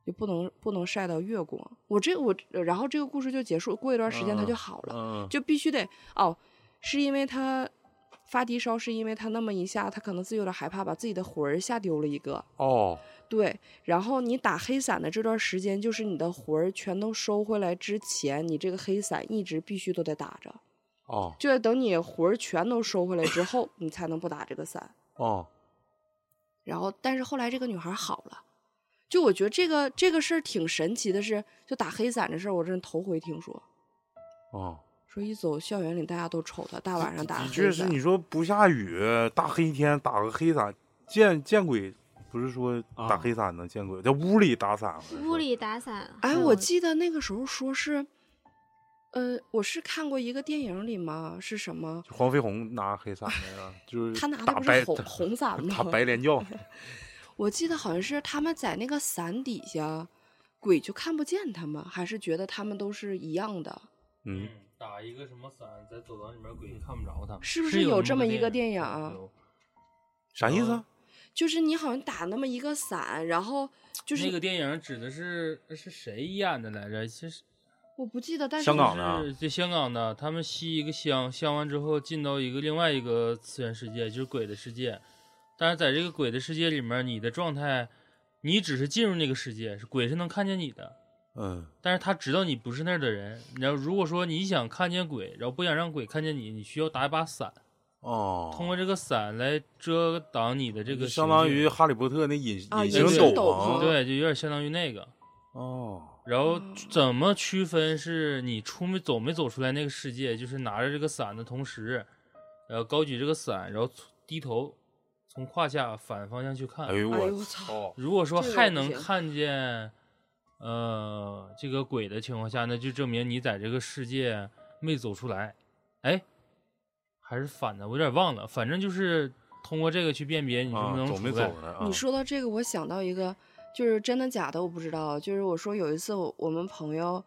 就不能不能晒到月光。我这我，然后这个故事就结束，过一段时间他就好了，嗯，就必须得哦，是因为他发低烧，是因为他那么一下，他可能自己有点害怕，把自己的魂儿吓丢了一个。哦，对，然后你打黑伞的这段时间，就是你的魂儿全都收回来之前，你这个黑伞一直必须都得打着，哦，就得等你魂儿全都收回来之后，你才能不打这个伞。哦，然后，但是后来这个女孩好了，就我觉得这个这个事儿挺神奇的是，就打黑伞这事儿，我真是头回听说。哦，说一走校园里，大家都瞅她，大晚上打的黑伞。确是你说不下雨，大黑天打个黑伞，见见鬼！不是说打啊黑伞能见鬼，在屋里打伞。屋里打伞。哎，我记得那个时候说是，呃，我是看过一个电影里嘛，是什么？黄飞鸿拿黑伞那个，就是他拿的不是红红伞吗？打白莲教。我记得好像是他们在那个伞底下，鬼就看不见他们，还是觉得他们都是一样的？嗯，打一个什么伞，在走廊里面鬼看不着他们，是不是有这么么一个电电影啥意思啊？就是你好像打那么一个伞，然后就是那个电影指的是是谁演的来着？其实我不记得，但是香港的啊是香港的，他们吸一个香，香完之后进到一个另外一个次元世界，就是鬼的世界。但是在这个鬼的世界里面，你的状态，你只是进入那个世界，是鬼是能看见你的，嗯，但是他知道你不是那儿的人。然后如果说你想看见鬼，然后不想让鬼看见你，你需要打一把伞，哦，通过这个伞来遮挡你的这个相当于哈利波特那隐啊隐隐形斗斗篷。对，就有点相当于那个。哦，然后哦怎么区分是你出没走没走出来那个世界？就是拿着这个伞的同时，呃高举这个伞，然后低头从胯下反方向去看。哎呦我操！如果说还能看见，呃，这个鬼的情况下，那就证明你在这个世界没走出来。哎，还是反的，我有点忘了。反正就是通过这个去辨别你是啊不是能走没出来。走呢？啊你说到这个，我想到一个，就是真的假的我不知道。就是我说有一次我我们朋友，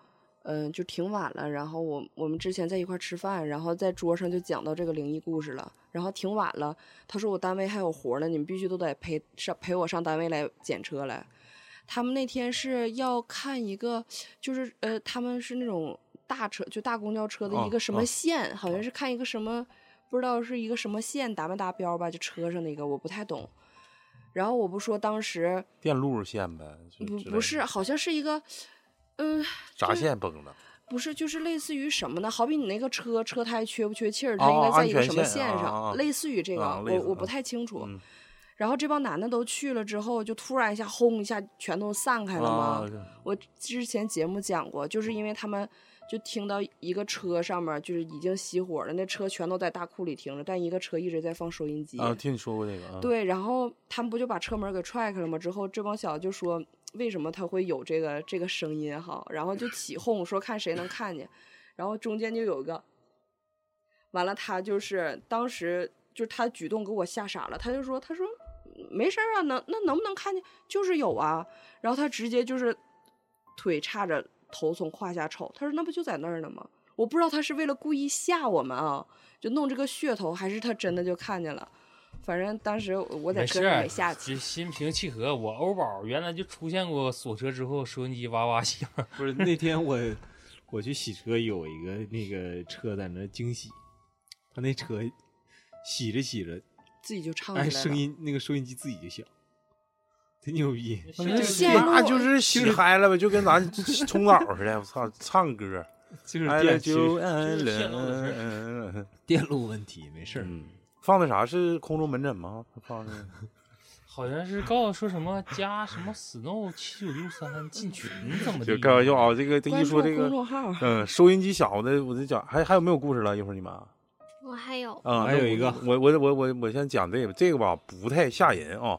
嗯、就挺晚了，然后我我们之前在一块儿吃饭，然后在桌上就讲到这个灵异故事了。然后挺晚了，他说我单位还有活儿呢，你们必须都得陪上陪我上单位来检车来。他们那天是要看一个，就是呃，他们是那种大车，就大公交车的啊一个什么啊线，好像是看一个什么，不知道是一个什么线达没达标吧，就车上那个我不太懂。然后我不说当时电路线呗，不不是，好像是一个，嗯、闸线崩了。不是，就是类似于什么呢？好比你那个车车胎缺不缺气儿，它哦应该在一个什么线线上，类似于这个，我我不太清楚。嗯然后这帮男的都去了之后，就突然一下轰一下，全都散开了嘛。啊，我之前节目讲过，就是因为他们就听到一个车上面就是已经熄火了，那车全都在大库里停着，但一个车一直在放收音机。啊，听你说过这个啊。对，然后他们不就把车门给踹开了吗？之后这帮小子就说，为什么他会有这个这个声音哈？然后就起哄说看谁能看见，然后中间就有一个，完了他就是当时就是他举动给我吓傻了，他就说他说没事啊，能那能不能看见？就是有啊，然后他直接就是腿叉着头从胯下瞅，他说那不就在那儿呢吗？我不知道他是为了故意吓我们啊，就弄这个噱头，还是他真的就看见了。反正当时我在车上没下，去。就心平气和。我欧宝原来就出现过锁车之后收音机哇哇响，不是那天我我去洗车，有一个那个车在那惊喜，他那车洗着洗着，自己就唱起哎，来了。声音那个收音机自己就响，忒牛逼。那就是洗嗨了呗，就跟咱 冲澡似的。我操，唱歌，就是电就是线路的事。电路问题，没事儿。嗯，放的啥是空中门诊吗？放的好像是告诉说什么加什么 snow 七九六三进群怎么的？就开玩笑啊。这个一说这个，公众号，嗯，收音机小的，我就讲，还还有没有故事了？一会儿你们啊，我还有啊还有一个我我我我我先讲这个，这个吧不太吓人啊。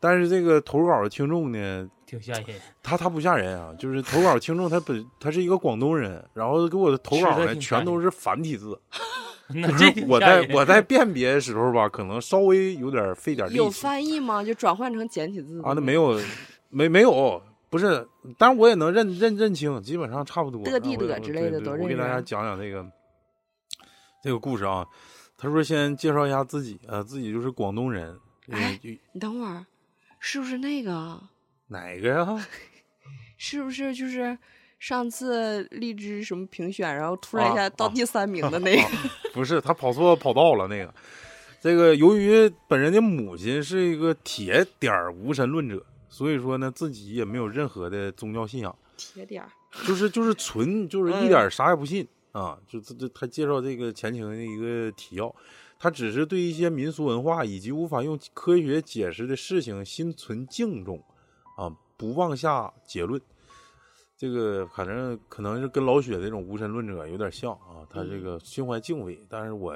但是这个投稿的听众呢，挺吓人。他他不吓人啊，就是投稿听众他本他是一个广东人，然后给我的投稿呢全都是繁体字，就是我在我在辨别的时候吧，可能稍微有点费点力有翻译吗？就转换成简体字啊，那没有没没有。不是，但是我也能认认认清，基本上差不多。的地然后我的之类的对对我给大家讲讲这个这个故事啊。他说先介绍一下自己，呃，自己就是广东人，你等会儿，是不是那个啊？哪个呀？是不是就是上次荔枝什么评选，然后突然一啊下到啊第三名的 那个？不是，他跑错跑道了。那个，这个由于本人的母亲是一个铁点儿无神论者，所以说呢，自己也没有任何的宗教信仰，铁点儿，就是就是纯就是一点啥也不信、啊。就这这他介绍这个前情的一个提要，他只是对一些民俗文化以及无法用科学解释的事情心存敬重啊，不妄下结论。这个反正可能是跟老雪这种无神论者有点像啊，他这个心怀敬畏，但是我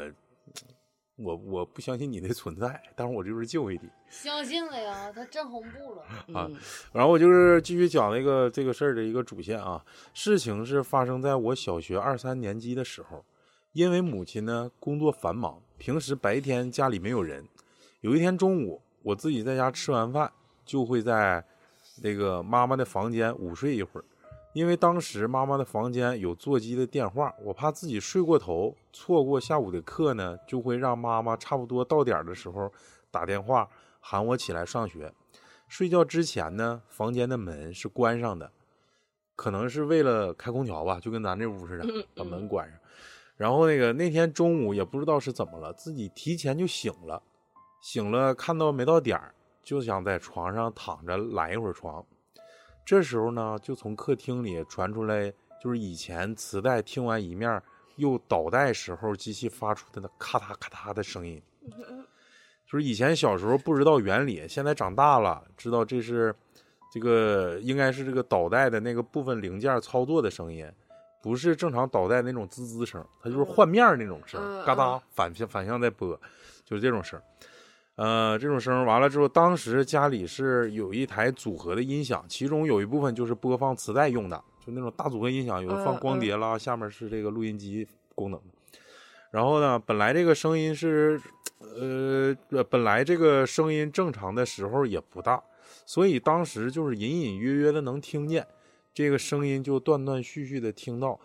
我我不相信你的存在，但是我就是敬畏你。相信了呀，他真红布了。啊嗯然后我就是继续讲那个这个事儿的一个主线啊。事情是发生在我小学二三年级的时候，因为母亲呢工作繁忙，平时白天家里没有人。有一天中午，我自己在家吃完饭，就会在那个妈妈的房间午睡一会儿。因为当时妈妈的房间有座机的电话，我怕自己睡过头，错过下午的课呢，就会让妈妈差不多到点儿的时候打电话喊我起来上学。睡觉之前呢，房间的门是关上的，可能是为了开空调吧，就跟咱这屋似的，把门关上。然后那个那天中午也不知道是怎么了，自己提前就醒了，醒了看到没到点儿，就想在床上躺着懒一会儿床。这时候呢，就从客厅里传出来，就是以前磁带听完一面又倒带时候机器发出的那咔嗒咔嗒的声音。就是以前小时候不知道原理，现在长大了知道这是这个应该是这个导带的那个部分零件操作的声音，不是正常导带那种滋滋声，它就是换面儿那种声，嗯嘎哒反向反向在播，就是这种声。呃，这种声完了之后，当时家里是有一台组合的音响，其中有一部分就是播放磁带用的，就那种大组合音响，有的放嗯光碟啦，下面是这个录音机功能。然后呢，本来这个声音是，呃，呃本来这个声音正常的时候也不大，所以当时就是隐隐约约的能听见这个声音，就断断续续的听到，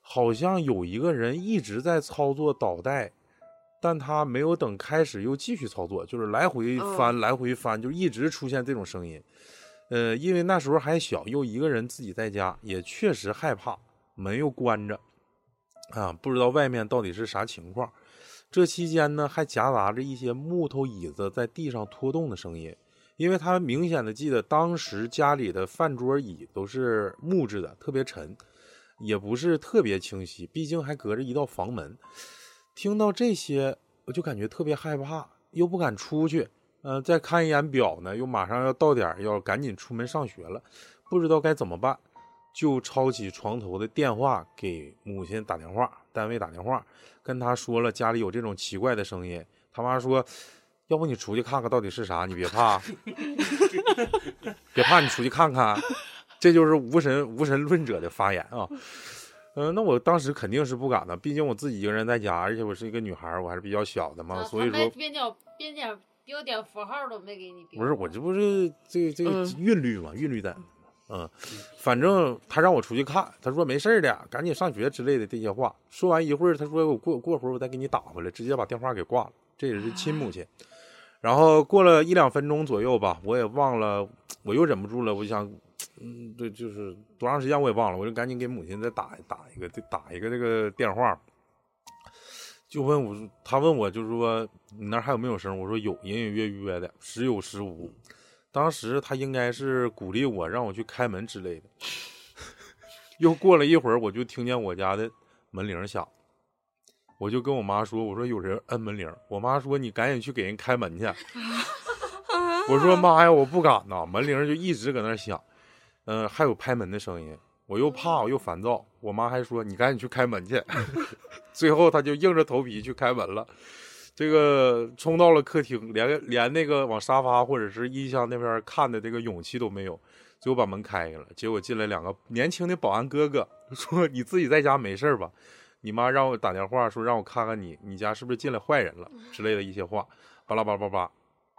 好像有一个人一直在操作导带，但他没有等开始又继续操作，就是来回翻，来回翻，就一直出现这种声音。呃，因为那时候还小，又一个人自己在家，也确实害怕，门又关着，啊，不知道外面到底是啥情况。这期间呢，还夹杂着一些木头椅子在地上拖动的声音，因为他明显的记得当时家里的饭桌椅都是木质的，特别沉，也不是特别清晰，毕竟还隔着一道房门。听到这些，我就感觉特别害怕，又不敢出去。呃，再看一眼表呢，又马上要到点儿，要赶紧出门上学了，不知道该怎么办，就抄起床头的电话给母亲打电话，单位打电话，跟他说了家里有这种奇怪的声音。他妈说，要不你出去看看到底是啥，你别怕，别怕，你出去看看。这就是无神无神论者的发言啊。嗯、那我当时肯定是不敢的，毕竟我自己一个人在家，而且我是一个女孩，我还是比较小的嘛，啊所以说边角边角标点符号都没给你。不是我这不是这个这个嗯韵律嘛，韵律在，嗯，反正他让我出去看，他说没事儿的，赶紧上学之类的这些话。说完一会儿，他说我过过会儿我再给你打回来，直接把电话给挂了。这也是亲母亲。然后过了一两分钟左右吧，我也忘了，我又忍不住了，我想，嗯，对，就是多长时间我也忘了，我就赶紧给母亲再打打一个，再打一个这个电话。就问我，他问我，就是说你那还有没有声？我说有，隐隐约约的，时有时无。当时他应该是鼓励我，让我去开门之类的。又过了一会儿，我就听见我家的门铃响，我就跟我妈说：“我说有人摁门铃。”我妈说：“你赶紧去给人开门去。”我说：“妈呀，我不敢呐！”门铃就一直搁那响，嗯、还有拍门的声音，我又怕，我又烦躁。我妈还说：“你赶紧去开门去。”最后她就硬着头皮去开门了。这个冲到了客厅，连连那个往沙发或者是音箱那边看的这个勇气都没有，最后把门开开了。结果进来两个年轻的保安哥哥，说：“你自己在家没事吧？你妈让我打电话说让我看看你，你家是不是进来坏人了之类的一些话，巴拉巴拉巴拉。”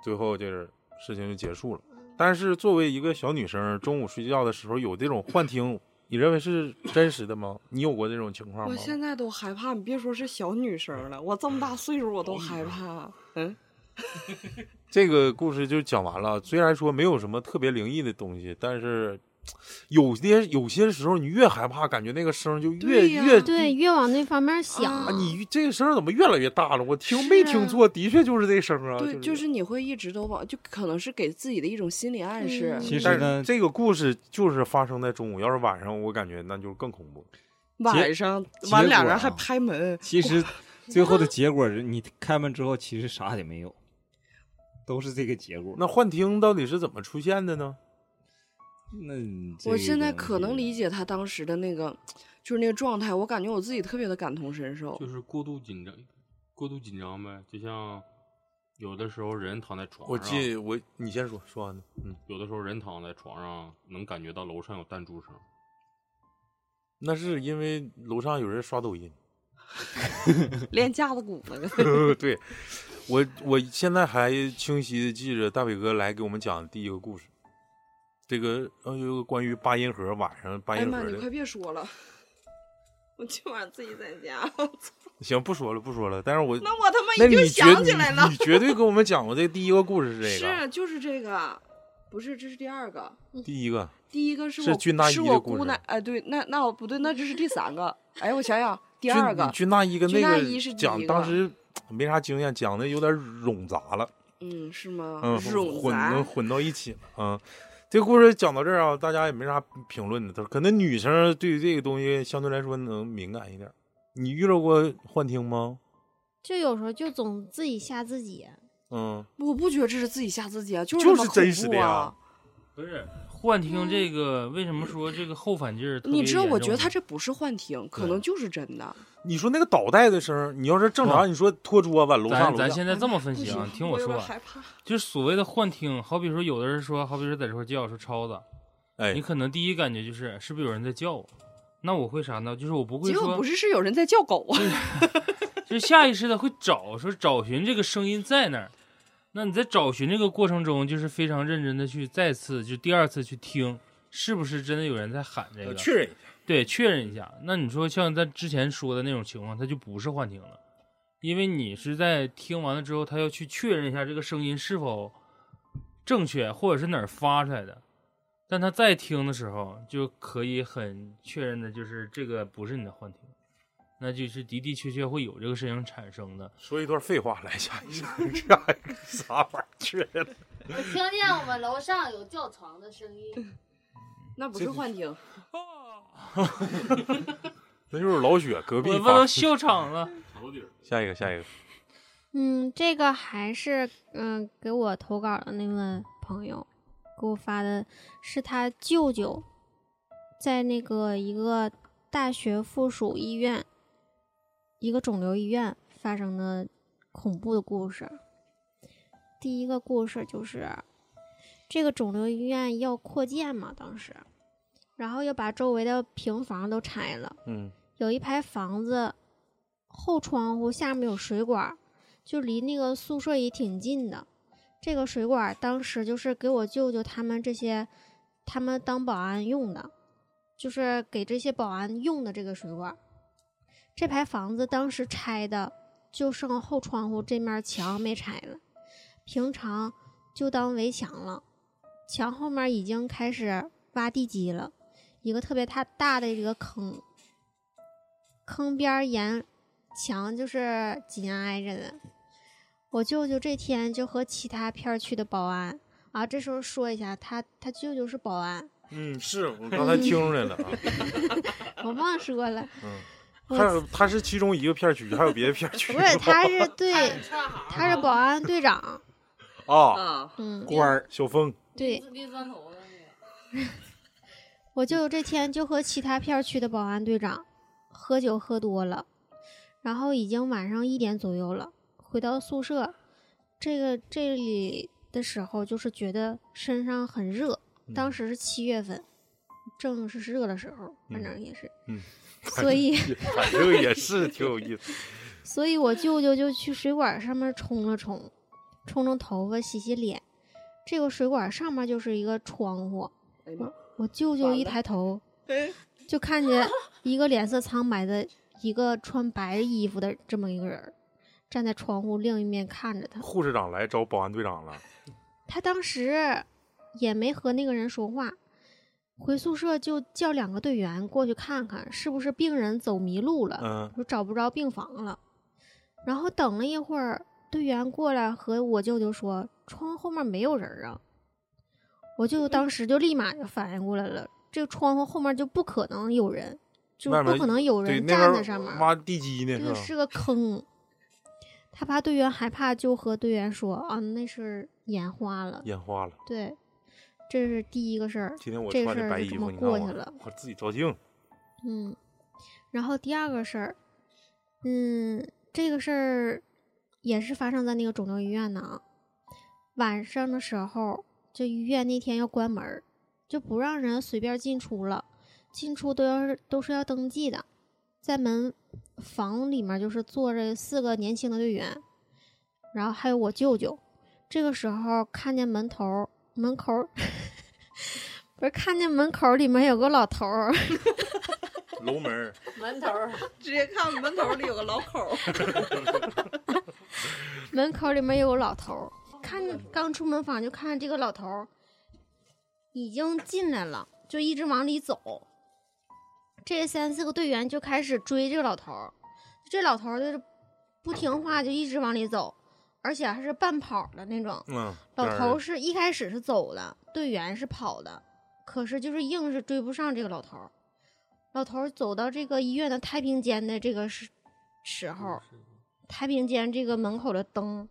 最后就是事情就结束了。但是作为一个小女生，中午睡觉的时候有这种幻听，你认为是真实的吗？你有过这种情况吗？我现在都害怕，你别说是小女生了，我这么大岁数我都害怕。嗯，这个故事就讲完了。虽然说没有什么特别灵异的东西，但是有些有些时候你越害怕，感觉那个声就越越对，越往那方面想。啊，你这个声怎么越来越大了？我听没听错，的确就是这声啊。对，就就是你会一直都往，就可能是给自己的一种心理暗示。嗯其实呢，这个故事就是发生在中午，要是晚上，我感觉那就更恐怖。晚上结完俩果人还啊拍门，其实 最后的结果是你开门之后，其实啥也没有，都是这个结果。那幻听到底是怎么出现的呢？那我现在可能理解他当时的那个，就是那个状态，我感觉我自己特别的感同身受。就是过度紧张，过度紧张呗。就像有的时候人躺在床上，我记我你先说，说完呢。嗯，有的时候人躺在床上能感觉到楼上有弹珠声，那是因为楼上有人刷抖音。练架子鼓那个，对，我我现在还清晰的记着大伟哥来给我们讲的第一个故事，这个呃，有个关于八音盒晚上八音盒的。你快别说了，我今晚自己在家，行，不说了，不说了。但是我那我他妈已经想起来了你，你绝对跟我们讲过这第一个故事是这个，是就是这个，不是这是第二个，第一个第一个是我是军大的故事姑奶，哎对，那那我不对，那这是第三个，哎我想想，第二个，军大衣跟那个讲个当时没啥经验，讲的有点冗杂了，嗯是吗？嗯，冗混杂混混到一起了，嗯。这个故事讲到这儿啊，大家也没啥评论的，都可能女生对于这个东西相对来说能敏感一点。你遇到过幻听吗？就有时候就总自己吓自己。嗯，我不觉得这是自己吓自己啊，就是就是真实的呀。不是幻听这个，为什么说这个后反劲儿你知道，我觉得他这不是幻听，可能就是真的。你说那个倒带的声儿，你要是正常，你说拖桌子楼上咱咱现在这么分析啊听我说。就是所谓的幻听，好比说有的人说，好比说在这块叫说超子，哎你，可能第一感觉就是是不是有人在叫我？那我会啥呢？就是我不会说结果不，是是有人在叫狗啊，就是下意识的会找说找寻这个声音在那儿。那你在找寻这个过程中，就是非常认真的去再次就第二次去听，是不是真的有人在喊这个？确认一下。对，确认一下。那你说像咱之前说的那种情况，它就不是幻听了，因为你是在听完了之后，他要去确认一下这个声音是否正确，或者是哪儿发出来的。但他再听的时候，就可以很确认的，就是这个不是你的幻听，那就是的的确确会有这个事情产生的。说一段废话来下一下，下一个啥玩意儿？我 听见我们楼上有叫床的声音，那不是幻听。那就是老雪隔壁我们发都笑场了。下一个，下一个。嗯，这个还是嗯给我投稿的那位朋友给我发的，是他舅舅在那个一个大学附属医院，一个肿瘤医院发生的恐怖的故事。第一个故事就是这个肿瘤医院要扩建嘛，当时，然后要把周围的平房都拆了。嗯有一排房子后窗户下面有水管儿，就离那个宿舍也挺近的。这个水管儿当时就是给我舅舅他们这些他们当保安用的，就是给这些保安用的这个水管儿。这排房子当时拆的就剩后窗户这面墙没拆了，平常就当围墙了。墙后面已经开始挖地基了，一个特别大大的一个坑。坑边沿墙就是紧挨着的。我舅舅这天就和其他片区的保安啊，这时候说一下，他他舅舅是保安，嗯，是我刚才听出来了啊。我忘说了，嗯，我还有他是其中一个片区，还有别的片区不是他是 对，他是保安队长，啊，啊，嗯，官儿小峰。对，拎砖头的那个。我舅舅这天就和其他片儿区的保安队长喝酒喝多了，然后已经晚上一点左右了，回到宿舍，这个这里的时候，就是觉得身上很热。当时是七月份，正是热的时候，反正也是。嗯，所以 反正也是挺有意思。所以我舅舅就去水管上面冲了冲，冲冲头发，洗洗脸。这个水管上面就是一个窗户。哎呀妈我我舅舅一抬头，就看见一个脸色苍白的一个穿白衣服的这么一个人儿，站在窗户另一面看着他。护士长来找保安队长了，他当时也没和那个人说话，回宿舍就叫两个队员过去看看是不是病人走迷路了，嗯说找不着病房了。然后等了一会儿，队员过来和我舅舅说，窗后面没有人啊。我舅舅当时就立马就反应过来了，这个窗户后面就不可能有人，就不可能有，人站在上面。挖地基呢，是个坑。他怕队员害怕，就和队员说：“啊，那是眼花了。眼花了。”对，这是第一个事儿。今天我这穿的白衣服，事儿就这么过去了。我自己照镜。嗯，然后第二个事儿，嗯，这个事儿也是发生在那个肿瘤医院呢啊。晚上的时候，就医院那天要关门儿，就不让人随便进出了，进出都要是都是要登记的。在门房里面就是坐着四个年轻的队员，然后还有我舅舅。这个时候看见门头儿门口儿 不是看见门口里面有个老头儿。楼门儿门头儿 直接看门头里有个老口儿，门口里面有个老头儿，看见刚出门房就看见这个老头儿已经进来了，就一直往里走。这三四个队员就开始追这个老头儿，这老头儿就是不听话，就一直往里走，而且还是半跑的那种。嗯，老头是一开始是走的，队员是跑的，可是就是硬是追不上这个老头儿。老头儿走到这个医院的太平间的这个时时候，太平间这个门口的灯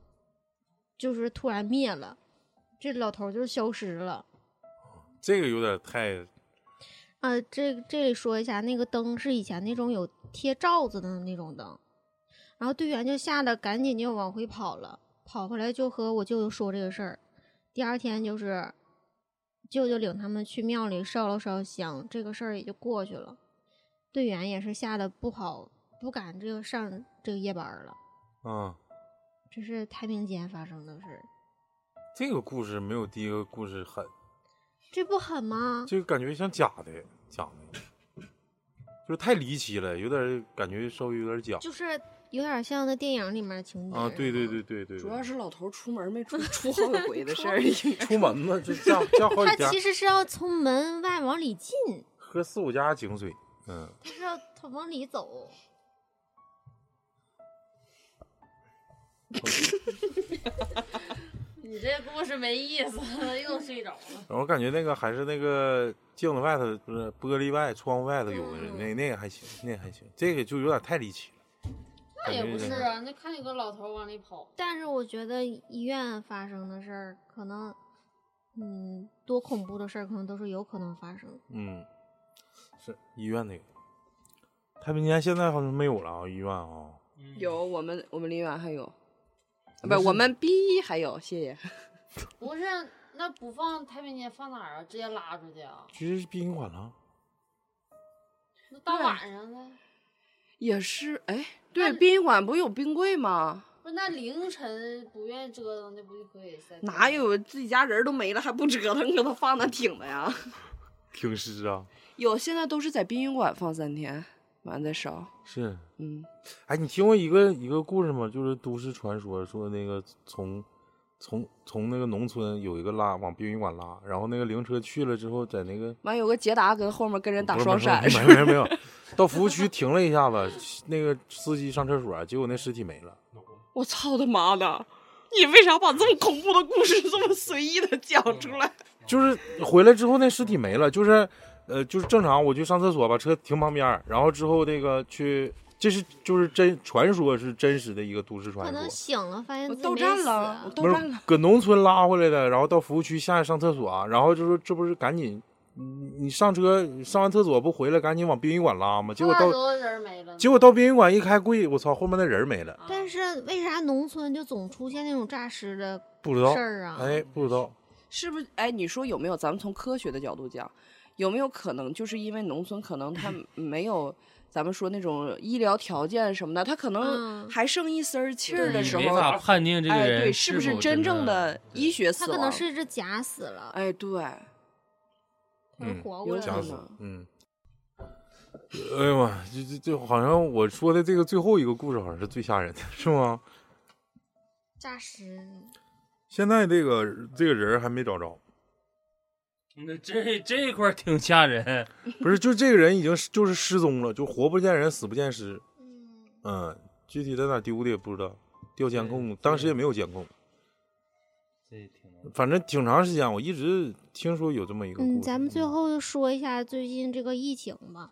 就是突然灭了，这老头儿就消失了。这个有点太啊，这这里说一下，那个灯是以前那种有贴罩子的那种灯，然后队员就吓得赶紧就往回跑了，跑回来就和我舅舅说这个事儿。第二天就是舅舅领他们去庙里烧了烧香，这个事儿也就过去了。队员也是吓得不好，不敢这个上这个夜班了。嗯，这是太平间发生的事儿，这个故事没有第一个故事狠，这不狠吗？这个感觉像假的假的，就是太离奇了，有点感觉稍微有点假就是有点像那电影里面的情节啊。对对对对对，主要是老头出门没出 出好几回的事儿，出门嘛，就加加好几家，他其实是要从门外往里进，喝四五家井水，嗯，他是要他往里走。你这故事没意思，又睡着了。我感觉那个还是那个镜子外头不是玻璃外窗户外头有的人，嗯那那个还行，那个还行，这个就有点太离奇了。那也不是啊，那看见个老头往里跑，但是我觉得医院发生的事儿，可能，嗯，多恐怖的事儿，可能都是有可能发生。嗯，是医院那个太平间现在好像没有了啊，医院啊，有我们我们林园还有，不那是是我们 B 还有，谢谢。不是那不放太平间放哪儿啊？直接拉出去啊？直接殡仪馆了。那大晚上的，也是，哎，对，殡仪馆不有冰柜吗？不是那凌晨不愿意折腾那，不就可以在哪有自己家人都没了还不折腾，搁那放那挺的呀？挺尸啊，有，现在都是在殡仪馆放三天，完再烧。是，嗯，哎，你听过一个一个故事吗？就是都市传说，说那个从从从那个农村有一个拉往殡仪馆拉，然后那个灵车去了之后，在那个完有个捷达跟后面跟人打双闪，是没有没有没有，到服务区停了一下子，那个司机上厕所，结果那尸体没了。我操他妈的！你为啥把这么恐怖的故事这么随意的讲出来？就是回来之后那尸体没了，就是呃就是正常我去上厕所把车停旁边，然后之后那个去，这是就是真传说是真实的一个都市传说可能。醒了，发现我到站了，我到不是站了。搁农村拉回来的，然后到服务区下去上厕所，然后就说这不是赶紧你你上车上完厕所不回来，赶紧往殡仪馆拉吗？结果到结果到殡仪馆一开柜，我操，后面那人没了，但是为啥农村就总出现那种诈尸的不知道事，儿啊？哎，不知道，是不是？哎，你说有没有？咱们从科学的角度讲，有没有可能就是因为农村可能他 没有咱们说那种医疗条件什么的，他可能嗯还剩一丝儿气儿的时候，没法判定这个哎，人对，是不是真正的的医学死亡？他可能是只假死了，哎，对，活过来的假死有可能，嗯。哎呀妈，这这这好像我说的这个最后一个故事好像是最吓人的，是吗？诈尸。现在这个这个人还没找着，那这这块挺吓人。不是，就这个人已经就是失踪了，就活不见人，死不见尸。嗯，嗯，具体在哪丢的也不知道，调监控，当时也没有监控，这。反正挺长时间，我一直听说有这么一个故事。嗯，咱们最后说一下最近这个疫情吧，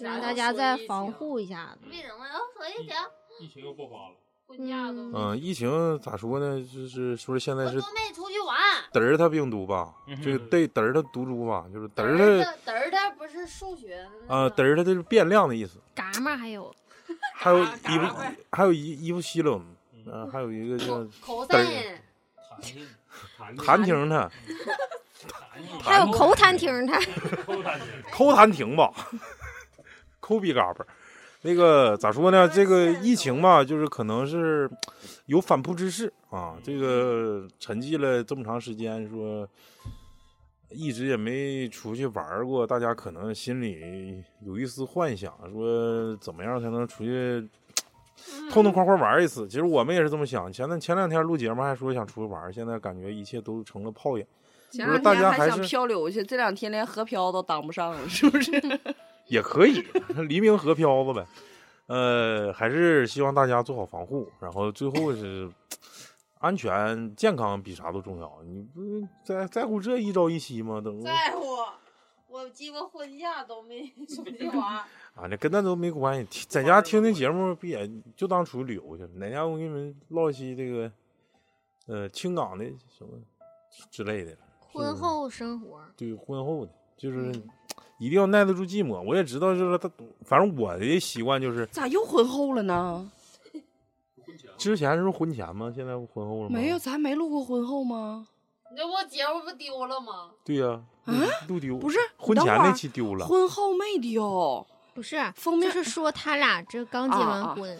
让大家再防护一下子。为什么要说疫情？疫情又爆发了，婚假都嗯嗯，疫情咋说呢？就是说现在是我都没出去玩。德尔塔病毒吧，嗯这个对德尔塔毒株吧，就是德尔塔德尔塔德尔塔不是数学啊，个德尔塔就是变量的意思。嘎嘛还有还有 伊布，还有伊伊布西冷，嗯，还有一个叫口德尔森，弹性，弹弹停它，还有口弹听它，扣弹性，抠弹停吧，抠鼻嘎巴。那个咋说呢？这个疫情吧，就是可能是有反扑之势啊。这个沉寂了这么长时间，说一直也没出去玩过，大家可能心里有一丝幻想，说怎么样才能出去痛痛快快玩一次。其实我们也是这么想。前两前两天录节目还说想出去玩，现在感觉一切都成了泡影。前不是两天还想大家还是漂流去，这两天连河漂都当不上了，是不是？也可以，黎明河漂子呗。呃，还是希望大家做好防护，然后最后是安全健康比啥都重要。你不在在乎这一朝一夕吗？等在乎。我鸡巴婚假都没出去玩。啊，那跟那都没关系，在家听听节目不也就当出去旅游去了？哪家我给你们唠一期这个呃青港的什么之类的，婚后生活。对婚后的，就是一定要耐得住寂寞。我也知道，就是他，反正我的习惯就是咋又婚后了呢？之前是婚前吗？现在不婚后了吗？没有，咱没录过婚后吗？那我节目不丢了吗？对呀、啊录丢不是婚前那期丢了。婚后没丢，不是，封面是说他俩这刚结啊啊完婚，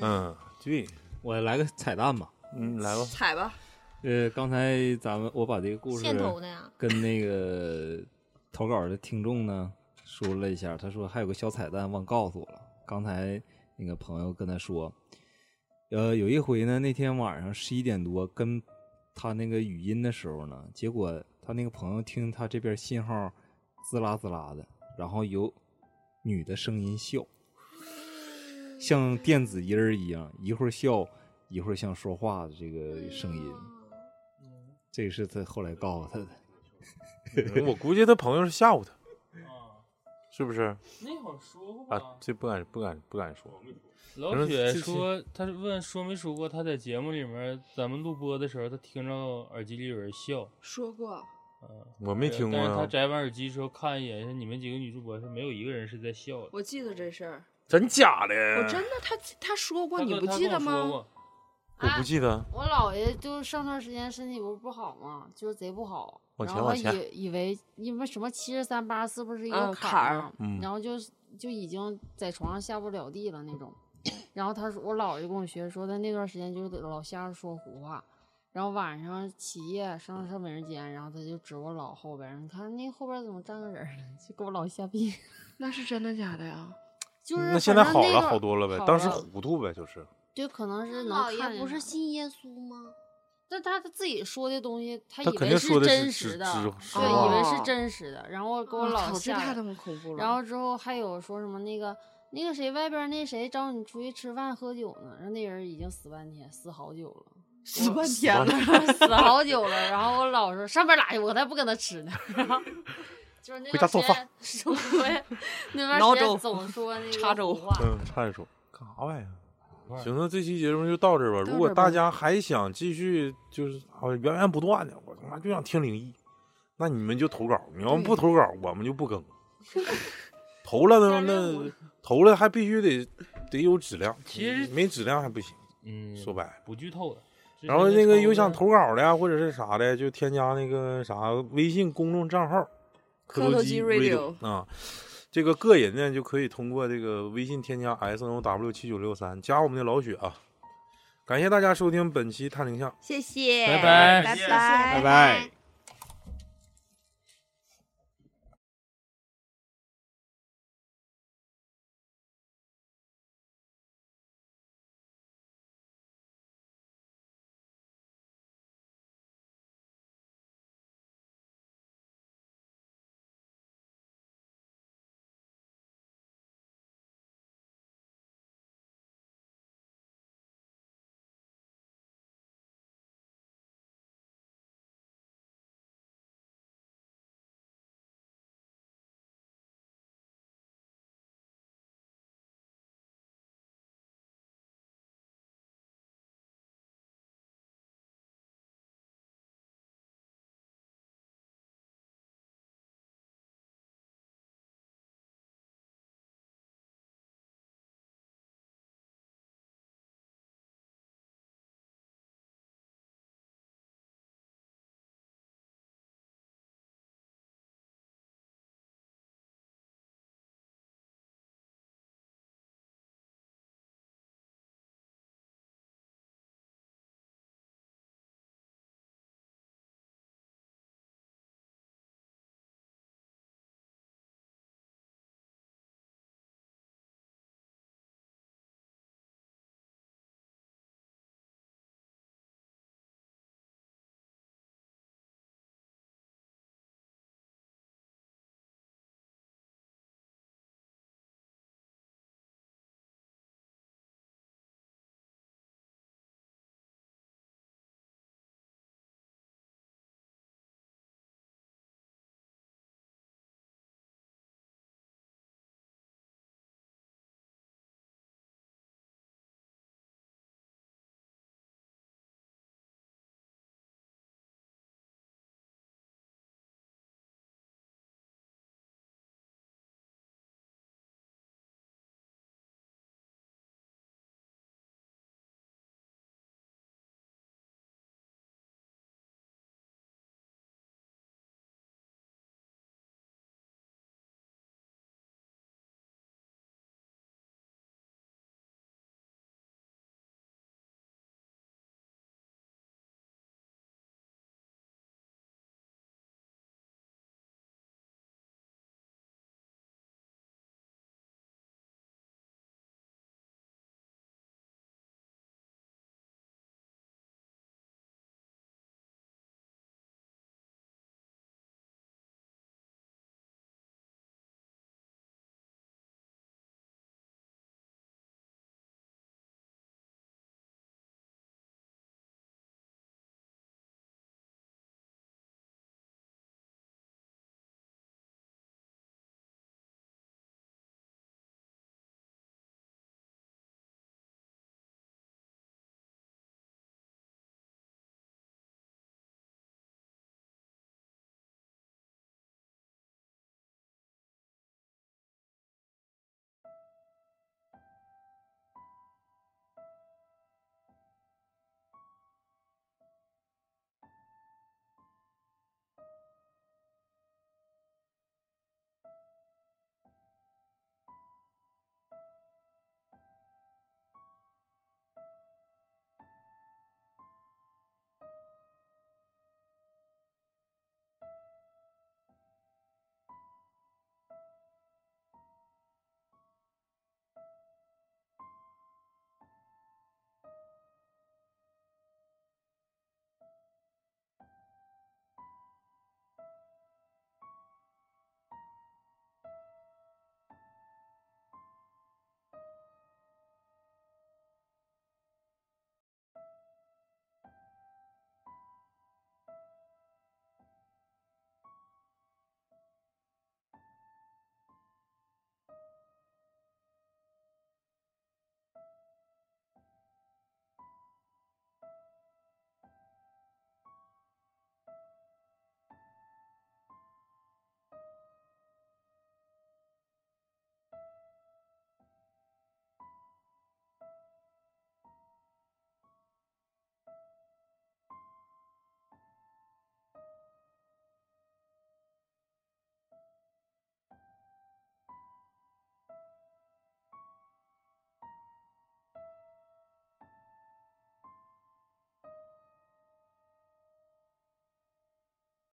嗯，对，我来个彩蛋吧。嗯，来吧。踩吧。呃，刚才咱们我把这个故事线头的呀。跟那个投稿的听众呢说了一下，他说还有个小彩蛋忘告诉我了。刚才那个朋友跟他说，呃，有一回呢，那天晚上十一点多跟他那个语音的时候呢，结果他那个朋友听他这边信号滋啦滋啦的，然后有女的声音笑，像电子音儿一样，一会儿笑，一会儿像说话的这个声音。这个是他后来告诉他的。嗯我估计他朋友是吓唬他，是不是？那会儿说过啊吧？，这不敢不敢不敢说。老反正雪说，他问说没说过，他在节目里面咱们录播的时候，他听着耳机里有人笑。说过，嗯，我没听过但是他，摘完耳机之后看一眼，你们几个女主播是没有一个人是在笑的。我记得这事儿，真假的？我真的他他说过，你不记得吗？我不记得。我姥爷就是上段时间身体不是不好吗，就是贼不好，往然后他前往前以以为因为什么七十三八四不是一个嗯坎坎儿然后就就已经在床上下不了地了那种。然后他说，我姥爷跟我学说，他那段时间就是老瞎说胡话，然后晚上起夜上上美人间，然后他就指我姥后边儿，你看那后边怎么站个人？就给我姥吓逼。那是真的假的呀？就是那现在好了好多了呗，好当时糊涂呗，就是。就可能是能姥爷不是信耶稣吗？但他他自己说的东西，他他以为肯定说的是真实实的，对，以为是真实的。然后给我我老吓太他妈恐怖了。然后之后还有说什么那个那个谁外边那谁找你出去吃饭喝酒呢，然后那人已经死半天，死好久了，死半天了，死好久了。然后我老说上边拉去，我才不跟他吃呢。然后就是那段时间说 那段时间总 说那个插粥胡话嗯，差点说干啥玩意儿？行，那这期节目就到这儿吧。如果大家还想继续，就是啊源源不断的，我他妈就想听灵异，那你们就投稿，你要不投稿，我们就不更。投了呢，那投了还必须得得有质量，其实没质量还不行。嗯，说白了，不剧透的。然后那个有想投投稿的呀，或者是啥的，就添加那个啥微信公众账号“磕头机磕头机 radio” 啊。这个个人呢，就可以通过这个微信添加 S N O W 七九六三加我们的老雪啊。感谢大家收听本期探灵像。谢谢，拜拜拜拜拜。